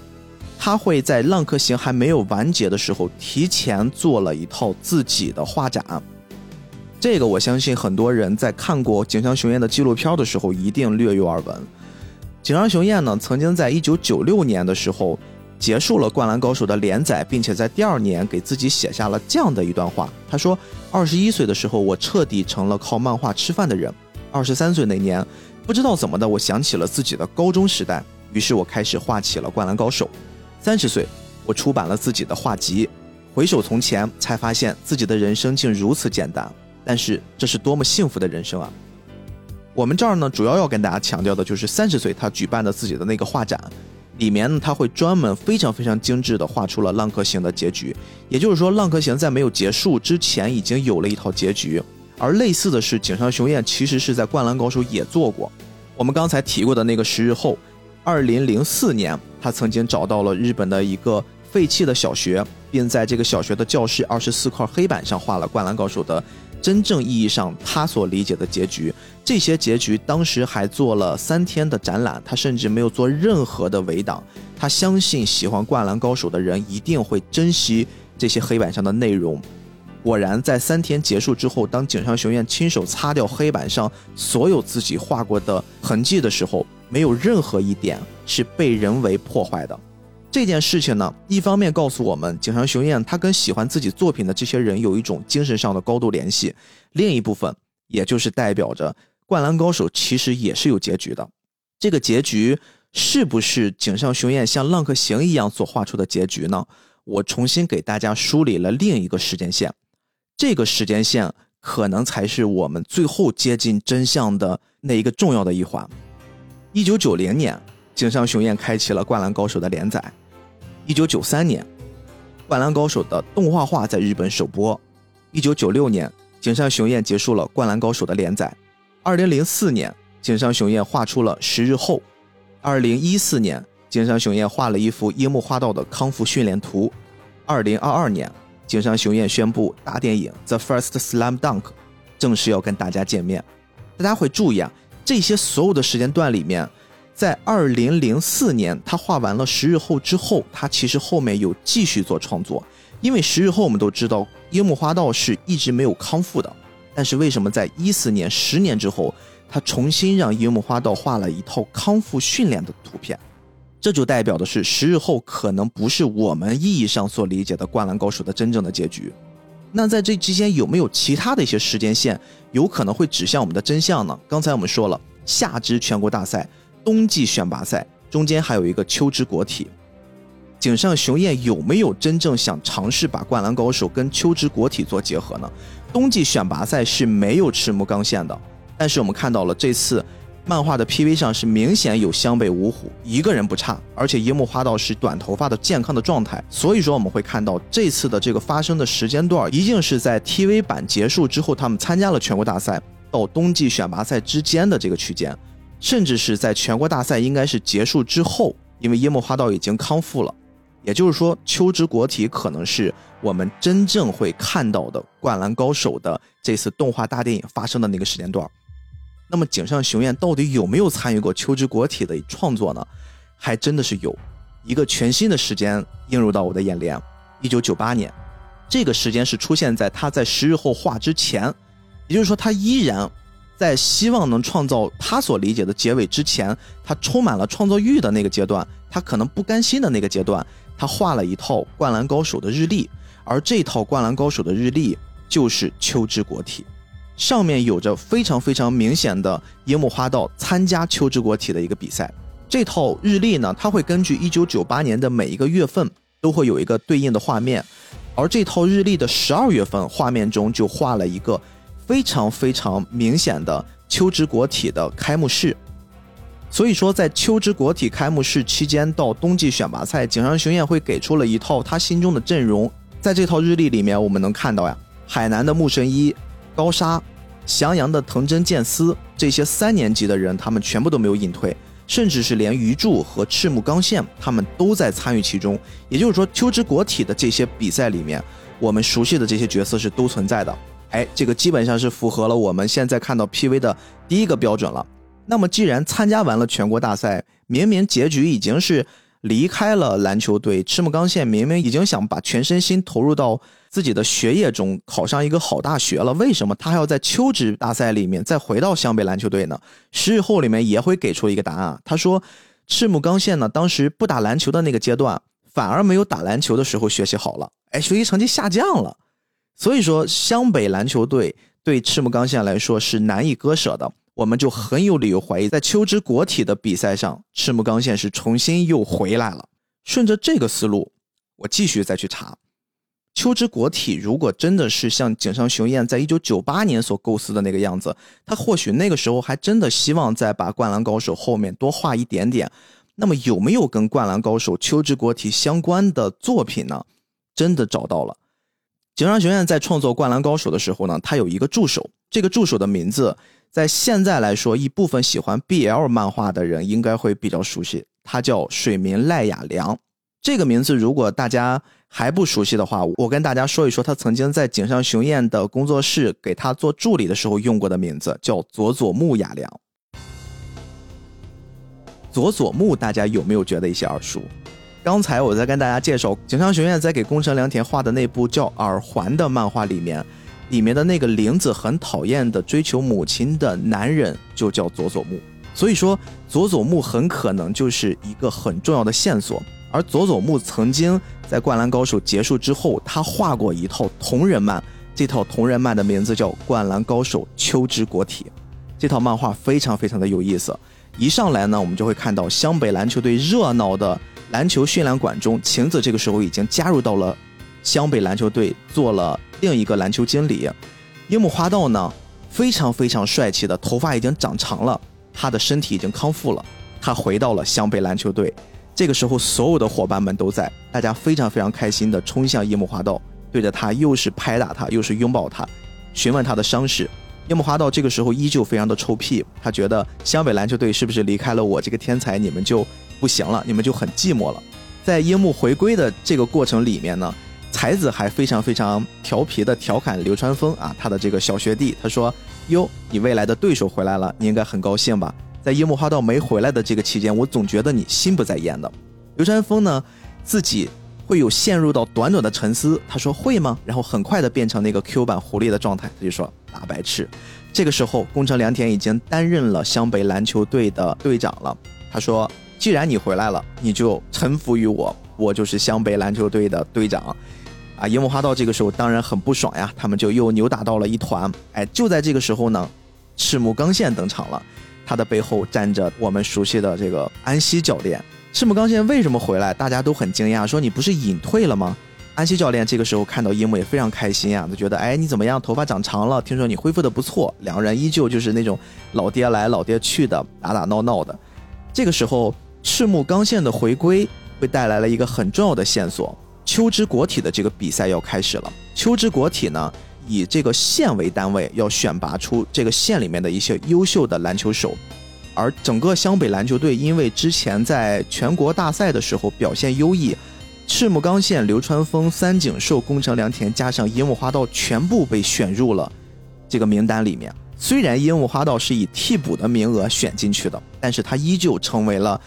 他会在《浪客行》还没有完结的时候，提前做了一套自己的画展。这个我相信很多人在看过井上雄彦的纪录片的时候，一定略有耳闻。井上雄彦呢，曾经在一九九六年的时候。结束了《灌篮高手》的连载，并且在第二年给自己写下了这样的一段话。他说：“二十一岁的时候，我彻底成了靠漫画吃饭的人。二十三岁那年，不知道怎么的，我想起了自己的高中时代，于是我开始画起了《灌篮高手》。三十岁，我出版了自己的画集。回首从前，才发现自己的人生竟如此简单。但是这是多么幸福的人生啊！我们这儿呢，主要要跟大家强调的就是三十岁他举办的自己的那个画展。”里面呢，他会专门非常非常精致的画出了浪客行的结局，也就是说，浪客行在没有结束之前已经有了一套结局。而类似的是，井上雄彦其实是在灌篮高手也做过。我们刚才提过的那个十日后，二零零四年，他曾经找到了日本的一个废弃的小学，并在这个小学的教室二十四块黑板上画了灌篮高手的。真正意义上，他所理解的结局，这些结局当时还做了三天的展览，他甚至没有做任何的围挡。他相信喜欢《灌篮高手》的人一定会珍惜这些黑板上的内容。果然，在三天结束之后，当井上雄彦亲手擦掉黑板上所有自己画过的痕迹的时候，没有任何一点是被人为破坏的。这件事情呢，一方面告诉我们井上雄彦他跟喜欢自己作品的这些人有一种精神上的高度联系；另一部分，也就是代表着《灌篮高手》其实也是有结局的。这个结局是不是井上雄彦像《浪客行》一样所画出的结局呢？我重新给大家梳理了另一个时间线，这个时间线可能才是我们最后接近真相的那一个重要的一环。一九九零年。井上雄彦开启了《灌篮高手》的连载。一九九三年，《灌篮高手》的动画化在日本首播。一九九六年，井上雄彦结束了《灌篮高手》的连载。二零零四年，井上雄彦画出了《十日后》。二零一四年，井上雄彦画了一幅樱木花道的康复训练图。二零二二年，井上雄彦宣布大电影《The First Slam Dunk》正式要跟大家见面。大家会注意啊，这些所有的时间段里面。在二零零四年，他画完了《十日后》之后，他其实后面有继续做创作。因为《十日后》我们都知道，樱木花道是一直没有康复的。但是为什么在一四年，十年之后，他重新让樱木花道画了一套康复训练的图片？这就代表的是，《十日后》可能不是我们意义上所理解的《灌篮高手》的真正的结局。那在这之间有没有其他的一些时间线，有可能会指向我们的真相呢？刚才我们说了，夏之全国大赛。冬季选拔赛中间还有一个秋之国体，井上雄彦有没有真正想尝试把灌篮高手跟秋之国体做结合呢？冬季选拔赛是没有赤木刚宪的，但是我们看到了这次漫画的 PV 上是明显有湘北五虎一个人不差，而且樱木花道是短头发的健康的状态，所以说我们会看到这次的这个发生的时间段一定是在 TV 版结束之后，他们参加了全国大赛到冬季选拔赛之间的这个区间。甚至是在全国大赛应该是结束之后，因为樱木花道已经康复了，也就是说，秋之国体可能是我们真正会看到的《灌篮高手》的这次动画大电影发生的那个时间段。那么，井上雄彦到底有没有参与过秋之国体的创作呢？还真的是有，一个全新的时间映入到我的眼帘。一九九八年，这个时间是出现在他在十日后画之前，也就是说，他依然。在希望能创造他所理解的结尾之前，他充满了创作欲的那个阶段，他可能不甘心的那个阶段，他画了一套《灌篮高手》的日历，而这套《灌篮高手》的日历就是秋之国体，上面有着非常非常明显的樱木花道参加秋之国体的一个比赛。这套日历呢，它会根据一九九八年的每一个月份都会有一个对应的画面，而这套日历的十二月份画面中就画了一个。非常非常明显的秋之国体的开幕式，所以说在秋之国体开幕式期间到冬季选拔赛，井上雄彦会给出了一套他心中的阵容。在这套日历里面，我们能看到呀，海南的木神一、高沙、翔阳的藤真健司这些三年级的人，他们全部都没有隐退，甚至是连鱼柱和赤木刚宪他们都在参与其中。也就是说，秋之国体的这些比赛里面，我们熟悉的这些角色是都存在的。哎，这个基本上是符合了我们现在看到 PV 的第一个标准了。那么，既然参加完了全国大赛，明明结局已经是离开了篮球队，赤木刚宪明明已经想把全身心投入到自己的学业中，考上一个好大学了，为什么他还要在秋职大赛里面再回到湘北篮球队呢？十日后里面也会给出一个答案，他说，赤木刚宪呢，当时不打篮球的那个阶段，反而没有打篮球的时候学习好了，哎，学习成绩下降了。所以说，湘北篮球队对赤木刚宪来说是难以割舍的。我们就很有理由怀疑，在秋之国体的比赛上，赤木刚宪是重新又回来了。顺着这个思路，我继续再去查，秋之国体如果真的是像井上雄彦在一九九八年所构思的那个样子，他或许那个时候还真的希望再把灌篮高手后面多画一点点。那么有没有跟灌篮高手秋之国体相关的作品呢？真的找到了。井上雄彦在创作灌篮高手的时候呢，他有一个助手，这个助手的名字。在现在来说，一部分喜欢 BL 漫画的人应该会比较熟悉，他叫水明赖雅良。这个名字如果大家还不熟悉的话，我跟大家说一说他曾经在井上雄彦的工作室给他做助理的时候用过的名字，叫佐佐木雅良。佐佐木，大家有没有觉得一些耳熟？刚才我在跟大家介绍井上雄彦在给宫城良田画的那部叫《耳环》的漫画里面。里面的那个玲子很讨厌的追求母亲的男人就叫佐佐木，所以说佐佐木很可能就是一个很重要的线索。而佐佐木曾经在《灌篮高手》结束之后，他画过一套同人漫，这套同人漫的名字叫《灌篮高手秋之国体》，这套漫画非常非常的有意思。一上来呢，我们就会看到湘北篮球队热闹的篮球训练馆中，晴子这个时候已经加入到了湘北篮球队做了。另一个篮球经理樱木花道呢，非常非常帅气的，头发已经长长了，他的身体已经康复了，他回到了湘北篮球队。这个时候，所有的伙伴们都在，大家非常非常开心的冲向樱木花道，对着他又是拍打他，又是拥抱他，询问他的伤势。樱木花道这个时候依旧非常的臭屁，他觉得湘北篮球队是不是离开了我这个天才，你们就不行了，你们就很寂寞了。在樱木回归的这个过程里面呢。才子还非常非常调皮的调侃流川枫啊，他的这个小学弟，他说：“哟，你未来的对手回来了，你应该很高兴吧？在樱木花道没回来的这个期间，我总觉得你心不在焉的。”流川枫呢，自己会有陷入到短短的沉思，他说：“会吗？”然后很快的变成那个 Q 版狐狸的状态，他就说：“大白痴。”这个时候，宫城良田已经担任了湘北篮球队的队长了。他说：“既然你回来了，你就臣服于我，我就是湘北篮球队的队长。”啊，樱木花道这个时候当然很不爽呀，他们就又扭打到了一团。哎，就在这个时候呢，赤木刚宪登场了，他的背后站着我们熟悉的这个安西教练。赤木刚宪为什么回来？大家都很惊讶，说你不是隐退了吗？安西教练这个时候看到樱木也非常开心啊，他觉得哎你怎么样？头发长长了，听说你恢复的不错。两个人依旧就是那种老爹来老爹去的打打闹闹的。这个时候，赤木刚宪的回归会带来了一个很重要的线索。秋之国体的这个比赛要开始了。秋之国体呢，以这个县为单位，要选拔出这个县里面的一些优秀的篮球手。而整个湘北篮球队，因为之前在全国大赛的时候表现优异，赤木刚宪、流川枫、三井寿、宫城良田加上樱木花道全部被选入了这个名单里面。虽然樱木花道是以替补的名额选进去的，但是他依旧成为了。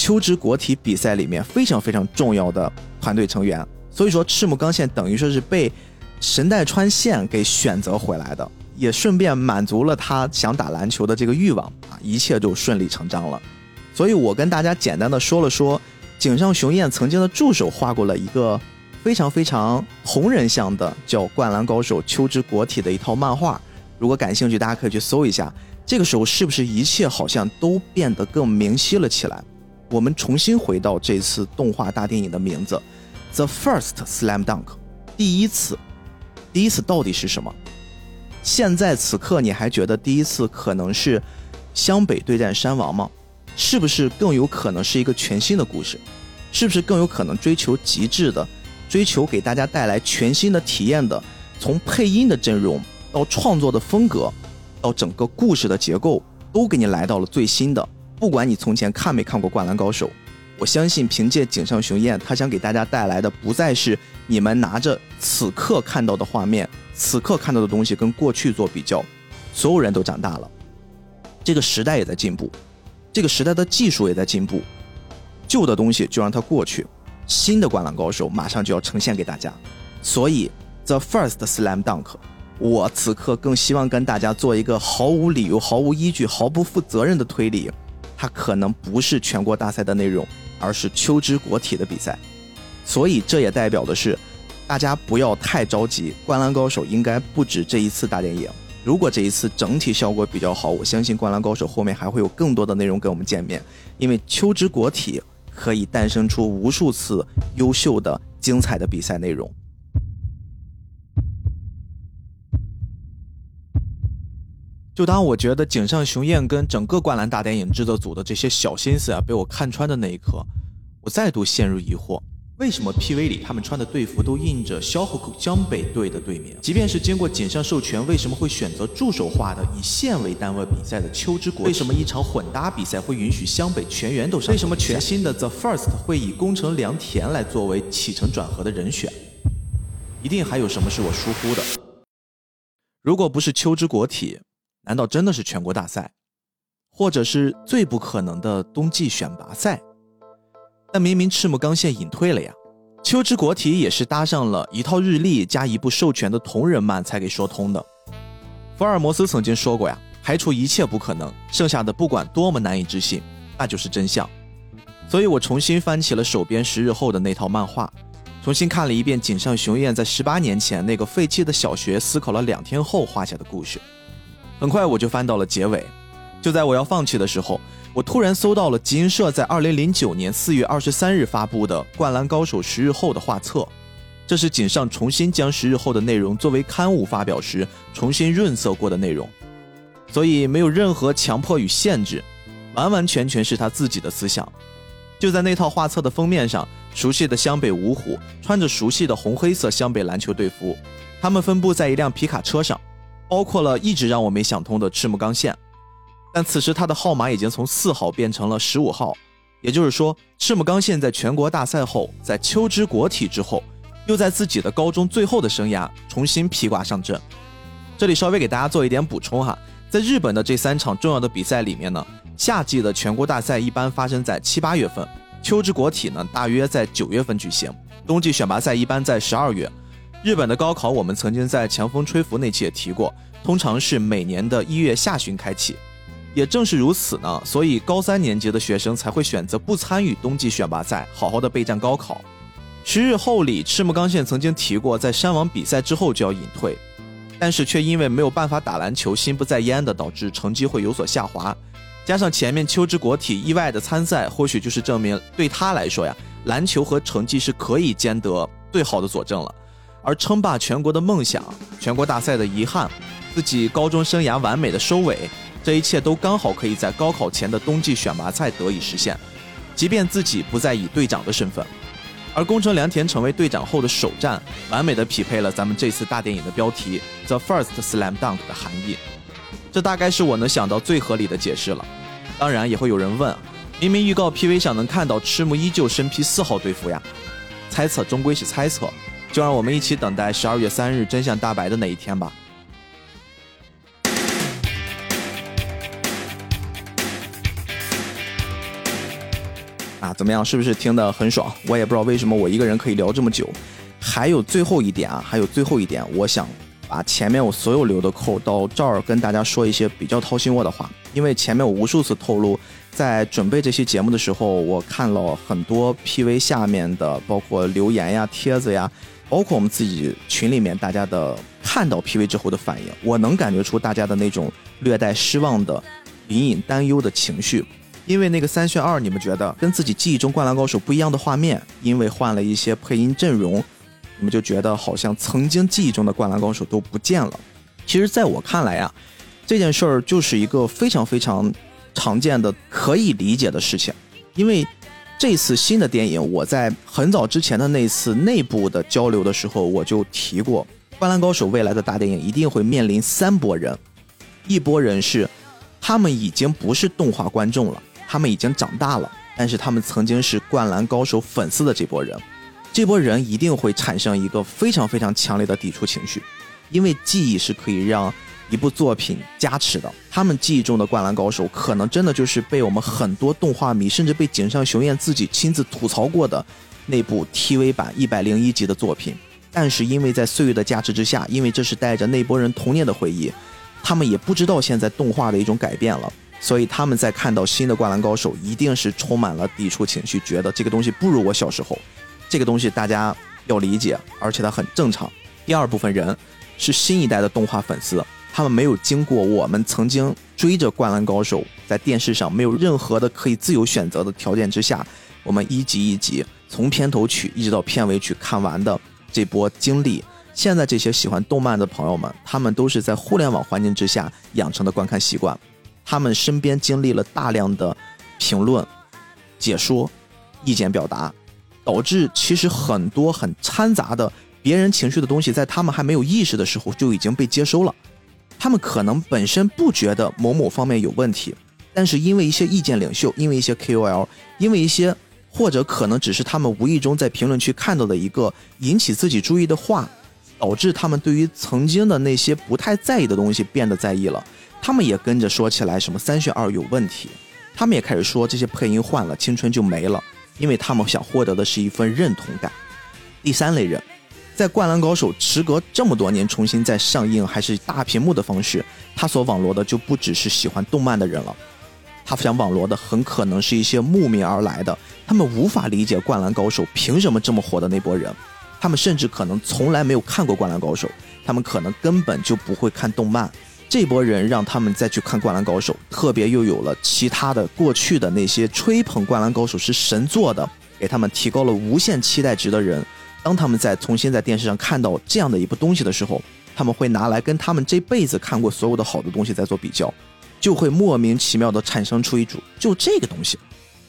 秋之国体比赛里面非常非常重要的团队成员，所以说赤木刚宪等于说是被神奈川县给选择回来的，也顺便满足了他想打篮球的这个欲望啊，一切就顺理成章了。所以我跟大家简单的说了说，井上雄彦曾经的助手画过了一个非常非常同人像的叫《灌篮高手秋之国体》的一套漫画，如果感兴趣，大家可以去搜一下。这个时候是不是一切好像都变得更明晰了起来？我们重新回到这次动画大电影的名字，《The First Slam Dunk》，第一次，第一次到底是什么？现在此刻你还觉得第一次可能是湘北对战山王吗？是不是更有可能是一个全新的故事？是不是更有可能追求极致的，追求给大家带来全新的体验的？从配音的阵容到创作的风格，到整个故事的结构，都给你来到了最新的。不管你从前看没看过《灌篮高手》，我相信凭借井上雄彦，他想给大家带来的不再是你们拿着此刻看到的画面、此刻看到的东西跟过去做比较。所有人都长大了，这个时代也在进步，这个时代的技术也在进步，旧的东西就让它过去，新的《灌篮高手》马上就要呈现给大家。所以，The First Slam Dunk。我此刻更希望跟大家做一个毫无理由、毫无依据、毫不负责任的推理，它可能不是全国大赛的内容，而是秋之国体的比赛。所以这也代表的是，大家不要太着急，《灌篮高手》应该不止这一次大电影。如果这一次整体效果比较好，我相信《灌篮高手》后面还会有更多的内容跟我们见面，因为秋之国体可以诞生出无数次优秀的、精彩的比赛内容。就当我觉得井上雄彦跟整个灌篮大电影制作组的这些小心思啊被我看穿的那一刻，我再度陷入疑惑：为什么 PV 里他们穿的队服都印着萧河口江北队的队名？即便是经过井上授权，为什么会选择助手画的以县为单位比赛的秋之国？为什么一场混搭比赛会允许湘北全员都上？为什么全新的 The First 会以宫城良田来作为起承转合的人选？一定还有什么是我疏忽的。如果不是秋之国体。难道真的是全国大赛，或者是最不可能的冬季选拔赛？但明明赤木刚宪隐退了呀，秋之国体也是搭上了一套日历加一部授权的同人漫才给说通的。福尔摩斯曾经说过呀，排除一切不可能，剩下的不管多么难以置信，那就是真相。所以我重新翻起了手边十日后的那套漫画，重新看了一遍井上雄彦在十八年前那个废弃的小学思考了两天后画下的故事。很快我就翻到了结尾，就在我要放弃的时候，我突然搜到了集英社在二零零九年四月二十三日发布的《灌篮高手》十日后的画册。这是井上重新将十日后的内容作为刊物发表时重新润色过的内容，所以没有任何强迫与限制，完完全全是他自己的思想。就在那套画册的封面上，熟悉的湘北五虎穿着熟悉的红黑色湘北篮球队服，他们分布在一辆皮卡车上。包括了一直让我没想通的赤木刚宪，但此时他的号码已经从四号变成了十五号，也就是说，赤木刚宪在全国大赛后，在秋之国体之后，又在自己的高中最后的生涯重新披挂上阵。这里稍微给大家做一点补充哈，在日本的这三场重要的比赛里面呢，夏季的全国大赛一般发生在七八月份，秋之国体呢大约在九月份举行，冬季选拔赛一般在十二月。日本的高考，我们曾经在强风吹拂那期也提过，通常是每年的一月下旬开启。也正是如此呢，所以高三年级的学生才会选择不参与冬季选拔赛，好好的备战高考。十日后里，赤木刚宪曾经提过，在山王比赛之后就要隐退，但是却因为没有办法打篮球，心不在焉的导致成绩会有所下滑。加上前面秋之国体意外的参赛，或许就是证明对他来说呀，篮球和成绩是可以兼得最好的佐证了。而称霸全国的梦想，全国大赛的遗憾，自己高中生涯完美的收尾，这一切都刚好可以在高考前的冬季选拔赛得以实现。即便自己不再以队长的身份，而宫城良田成为队长后的首战，完美的匹配了咱们这次大电影的标题 “The First Slam Dunk” 的含义。这大概是我能想到最合理的解释了。当然，也会有人问，明明预告 PV 上能看到赤木依旧身披四号队服呀？猜测终归是猜测。就让我们一起等待十二月三日真相大白的那一天吧。啊，怎么样？是不是听得很爽？我也不知道为什么我一个人可以聊这么久。还有最后一点啊，还有最后一点，我想把前面我所有留的扣到这儿跟大家说一些比较掏心窝的话，因为前面我无数次透露，在准备这期节目的时候，我看了很多 PV 下面的，包括留言呀、帖子呀。包括我们自己群里面大家的看到 PV 之后的反应，我能感觉出大家的那种略带失望的、隐隐担忧的情绪。因为那个三选二，你们觉得跟自己记忆中《灌篮高手》不一样的画面，因为换了一些配音阵容，你们就觉得好像曾经记忆中的《灌篮高手》都不见了。其实，在我看来啊，这件事儿就是一个非常非常常见的、可以理解的事情，因为。这次新的电影，我在很早之前的那次内部的交流的时候，我就提过，《灌篮高手》未来的大电影一定会面临三拨人。一波人是，他们已经不是动画观众了，他们已经长大了，但是他们曾经是灌篮高手粉丝的这波人，这波人一定会产生一个非常非常强烈的抵触情绪，因为记忆是可以让一部作品加持的。他们记忆中的灌篮高手，可能真的就是被我们很多动画迷，甚至被井上雄彦自己亲自吐槽过的那部 TV 版一百零一集的作品。但是因为在岁月的加持之下，因为这是带着那波人童年的回忆。他们也不知道现在动画的一种改变了，所以他们在看到新的《灌篮高手》，一定是充满了抵触情绪，觉得这个东西不如我小时候。这个东西大家要理解，而且它很正常。第二部分人是新一代的动画粉丝，他们没有经过我们曾经追着《灌篮高手》在电视上没有任何的可以自由选择的条件之下，我们一集一集从片头曲一直到片尾曲看完的这波经历。现在这些喜欢动漫的朋友们，他们都是在互联网环境之下养成的观看习惯，他们身边经历了大量的评论、解说、意见表达，导致其实很多很掺杂的别人情绪的东西，在他们还没有意识的时候就已经被接收了。他们可能本身不觉得某某方面有问题，但是因为一些意见领袖，因为一些 KOL，因为一些或者可能只是他们无意中在评论区看到的一个引起自己注意的话。导致他们对于曾经的那些不太在意的东西变得在意了，他们也跟着说起来什么三选二有问题，他们也开始说这些配音换了青春就没了，因为他们想获得的是一份认同感。第三类人，在《灌篮高手》时隔这么多年重新再上映还是大屏幕的方式，他所网罗的就不只是喜欢动漫的人了，他想网罗的很可能是一些慕名而来的，他们无法理解《灌篮高手》凭什么这么火的那波人。他们甚至可能从来没有看过《灌篮高手》，他们可能根本就不会看动漫。这波人让他们再去看《灌篮高手》，特别又有了其他的过去的那些吹捧《灌篮高手》是神作的，给他们提高了无限期待值的人。当他们在重新在电视上看到这样的一部东西的时候，他们会拿来跟他们这辈子看过所有的好的东西在做比较，就会莫名其妙的产生出一种：就这个东西，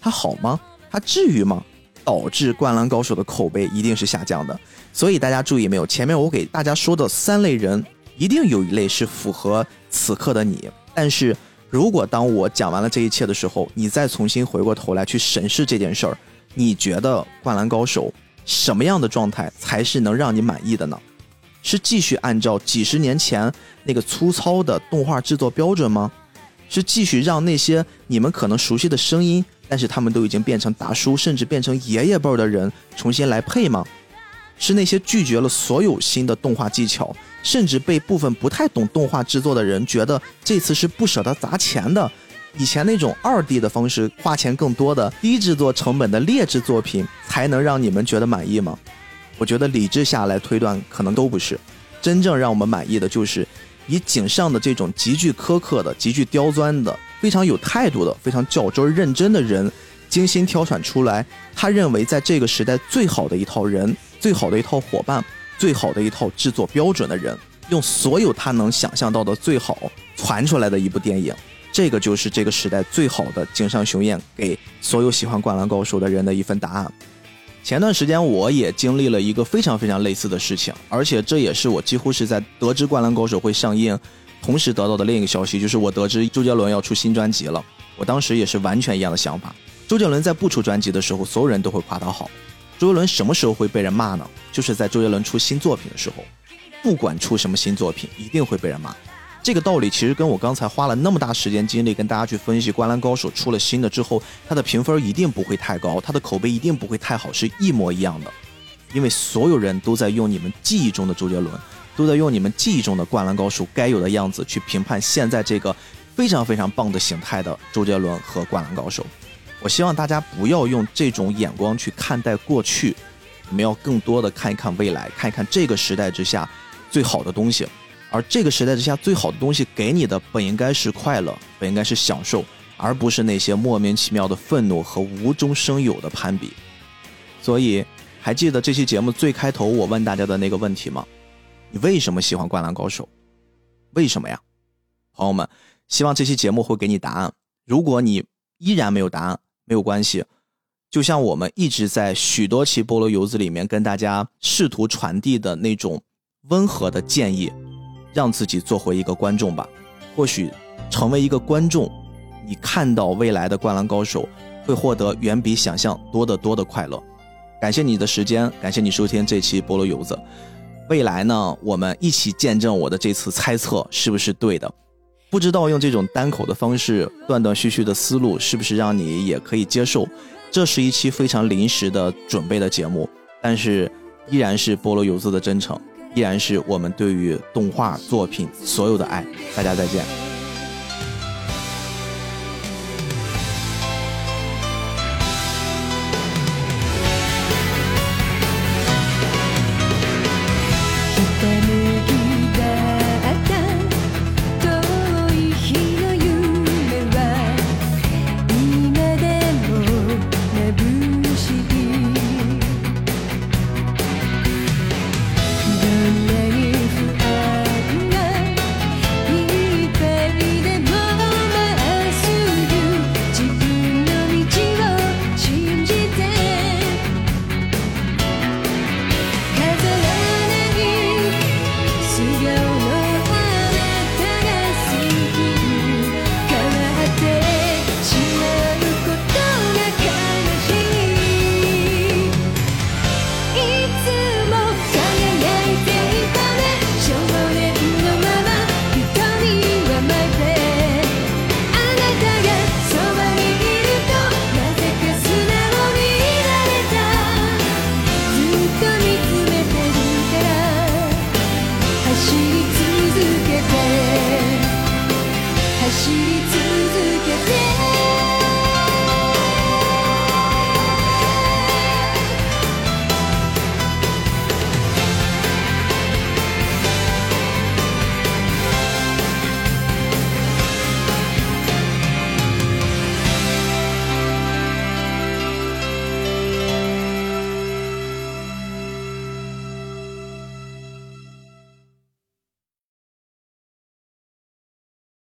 它好吗？它至于吗？导致《灌篮高手》的口碑一定是下降的，所以大家注意没有？前面我给大家说的三类人，一定有一类是符合此刻的你。但是如果当我讲完了这一切的时候，你再重新回过头来去审视这件事儿，你觉得《灌篮高手》什么样的状态才是能让你满意的呢？是继续按照几十年前那个粗糙的动画制作标准吗？是继续让那些你们可能熟悉的声音？但是他们都已经变成大叔，甚至变成爷爷辈儿的人重新来配吗？是那些拒绝了所有新的动画技巧，甚至被部分不太懂动画制作的人觉得这次是不舍得砸钱的，以前那种二 D 的方式花钱更多的低制作成本的劣质作品才能让你们觉得满意吗？我觉得理智下来推断可能都不是，真正让我们满意的就是以井上的这种极具苛刻的、极具刁钻的。非常有态度的、非常较真、认真的人，精心挑选出来，他认为在这个时代最好的一套人、最好的一套伙伴、最好的一套制作标准的人，用所有他能想象到的最好传出来的一部电影，这个就是这个时代最好的井上雄彦给所有喜欢《灌篮高手》的人的一份答案。前段时间我也经历了一个非常非常类似的事情，而且这也是我几乎是在得知《灌篮高手》会上映。同时得到的另一个消息就是，我得知周杰伦要出新专辑了。我当时也是完全一样的想法。周杰伦在不出专辑的时候，所有人都会夸他好。周杰伦什么时候会被人骂呢？就是在周杰伦出新作品的时候，不管出什么新作品，一定会被人骂。这个道理其实跟我刚才花了那么大时间精力跟大家去分析《灌篮高手》出了新的之后，它的评分一定不会太高，它的口碑一定不会太好，是一模一样的。因为所有人都在用你们记忆中的周杰伦。都在用你们记忆中的灌篮高手该有的样子去评判现在这个非常非常棒的形态的周杰伦和灌篮高手。我希望大家不要用这种眼光去看待过去，我们要更多的看一看未来，看一看这个时代之下最好的东西。而这个时代之下最好的东西给你的本应该是快乐，本应该是享受，而不是那些莫名其妙的愤怒和无中生有的攀比。所以，还记得这期节目最开头我问大家的那个问题吗？你为什么喜欢《灌篮高手》？为什么呀，朋友们？希望这期节目会给你答案。如果你依然没有答案，没有关系。就像我们一直在许多期菠萝油子里面跟大家试图传递的那种温和的建议，让自己做回一个观众吧。或许成为一个观众，你看到未来的灌篮高手会获得远比想象多得多的快乐。感谢你的时间，感谢你收听这期菠萝油子。未来呢，我们一起见证我的这次猜测是不是对的。不知道用这种单口的方式断断续续的思路是不是让你也可以接受？这是一期非常临时的准备的节目，但是依然是菠萝油子的真诚，依然是我们对于动画作品所有的爱。大家再见。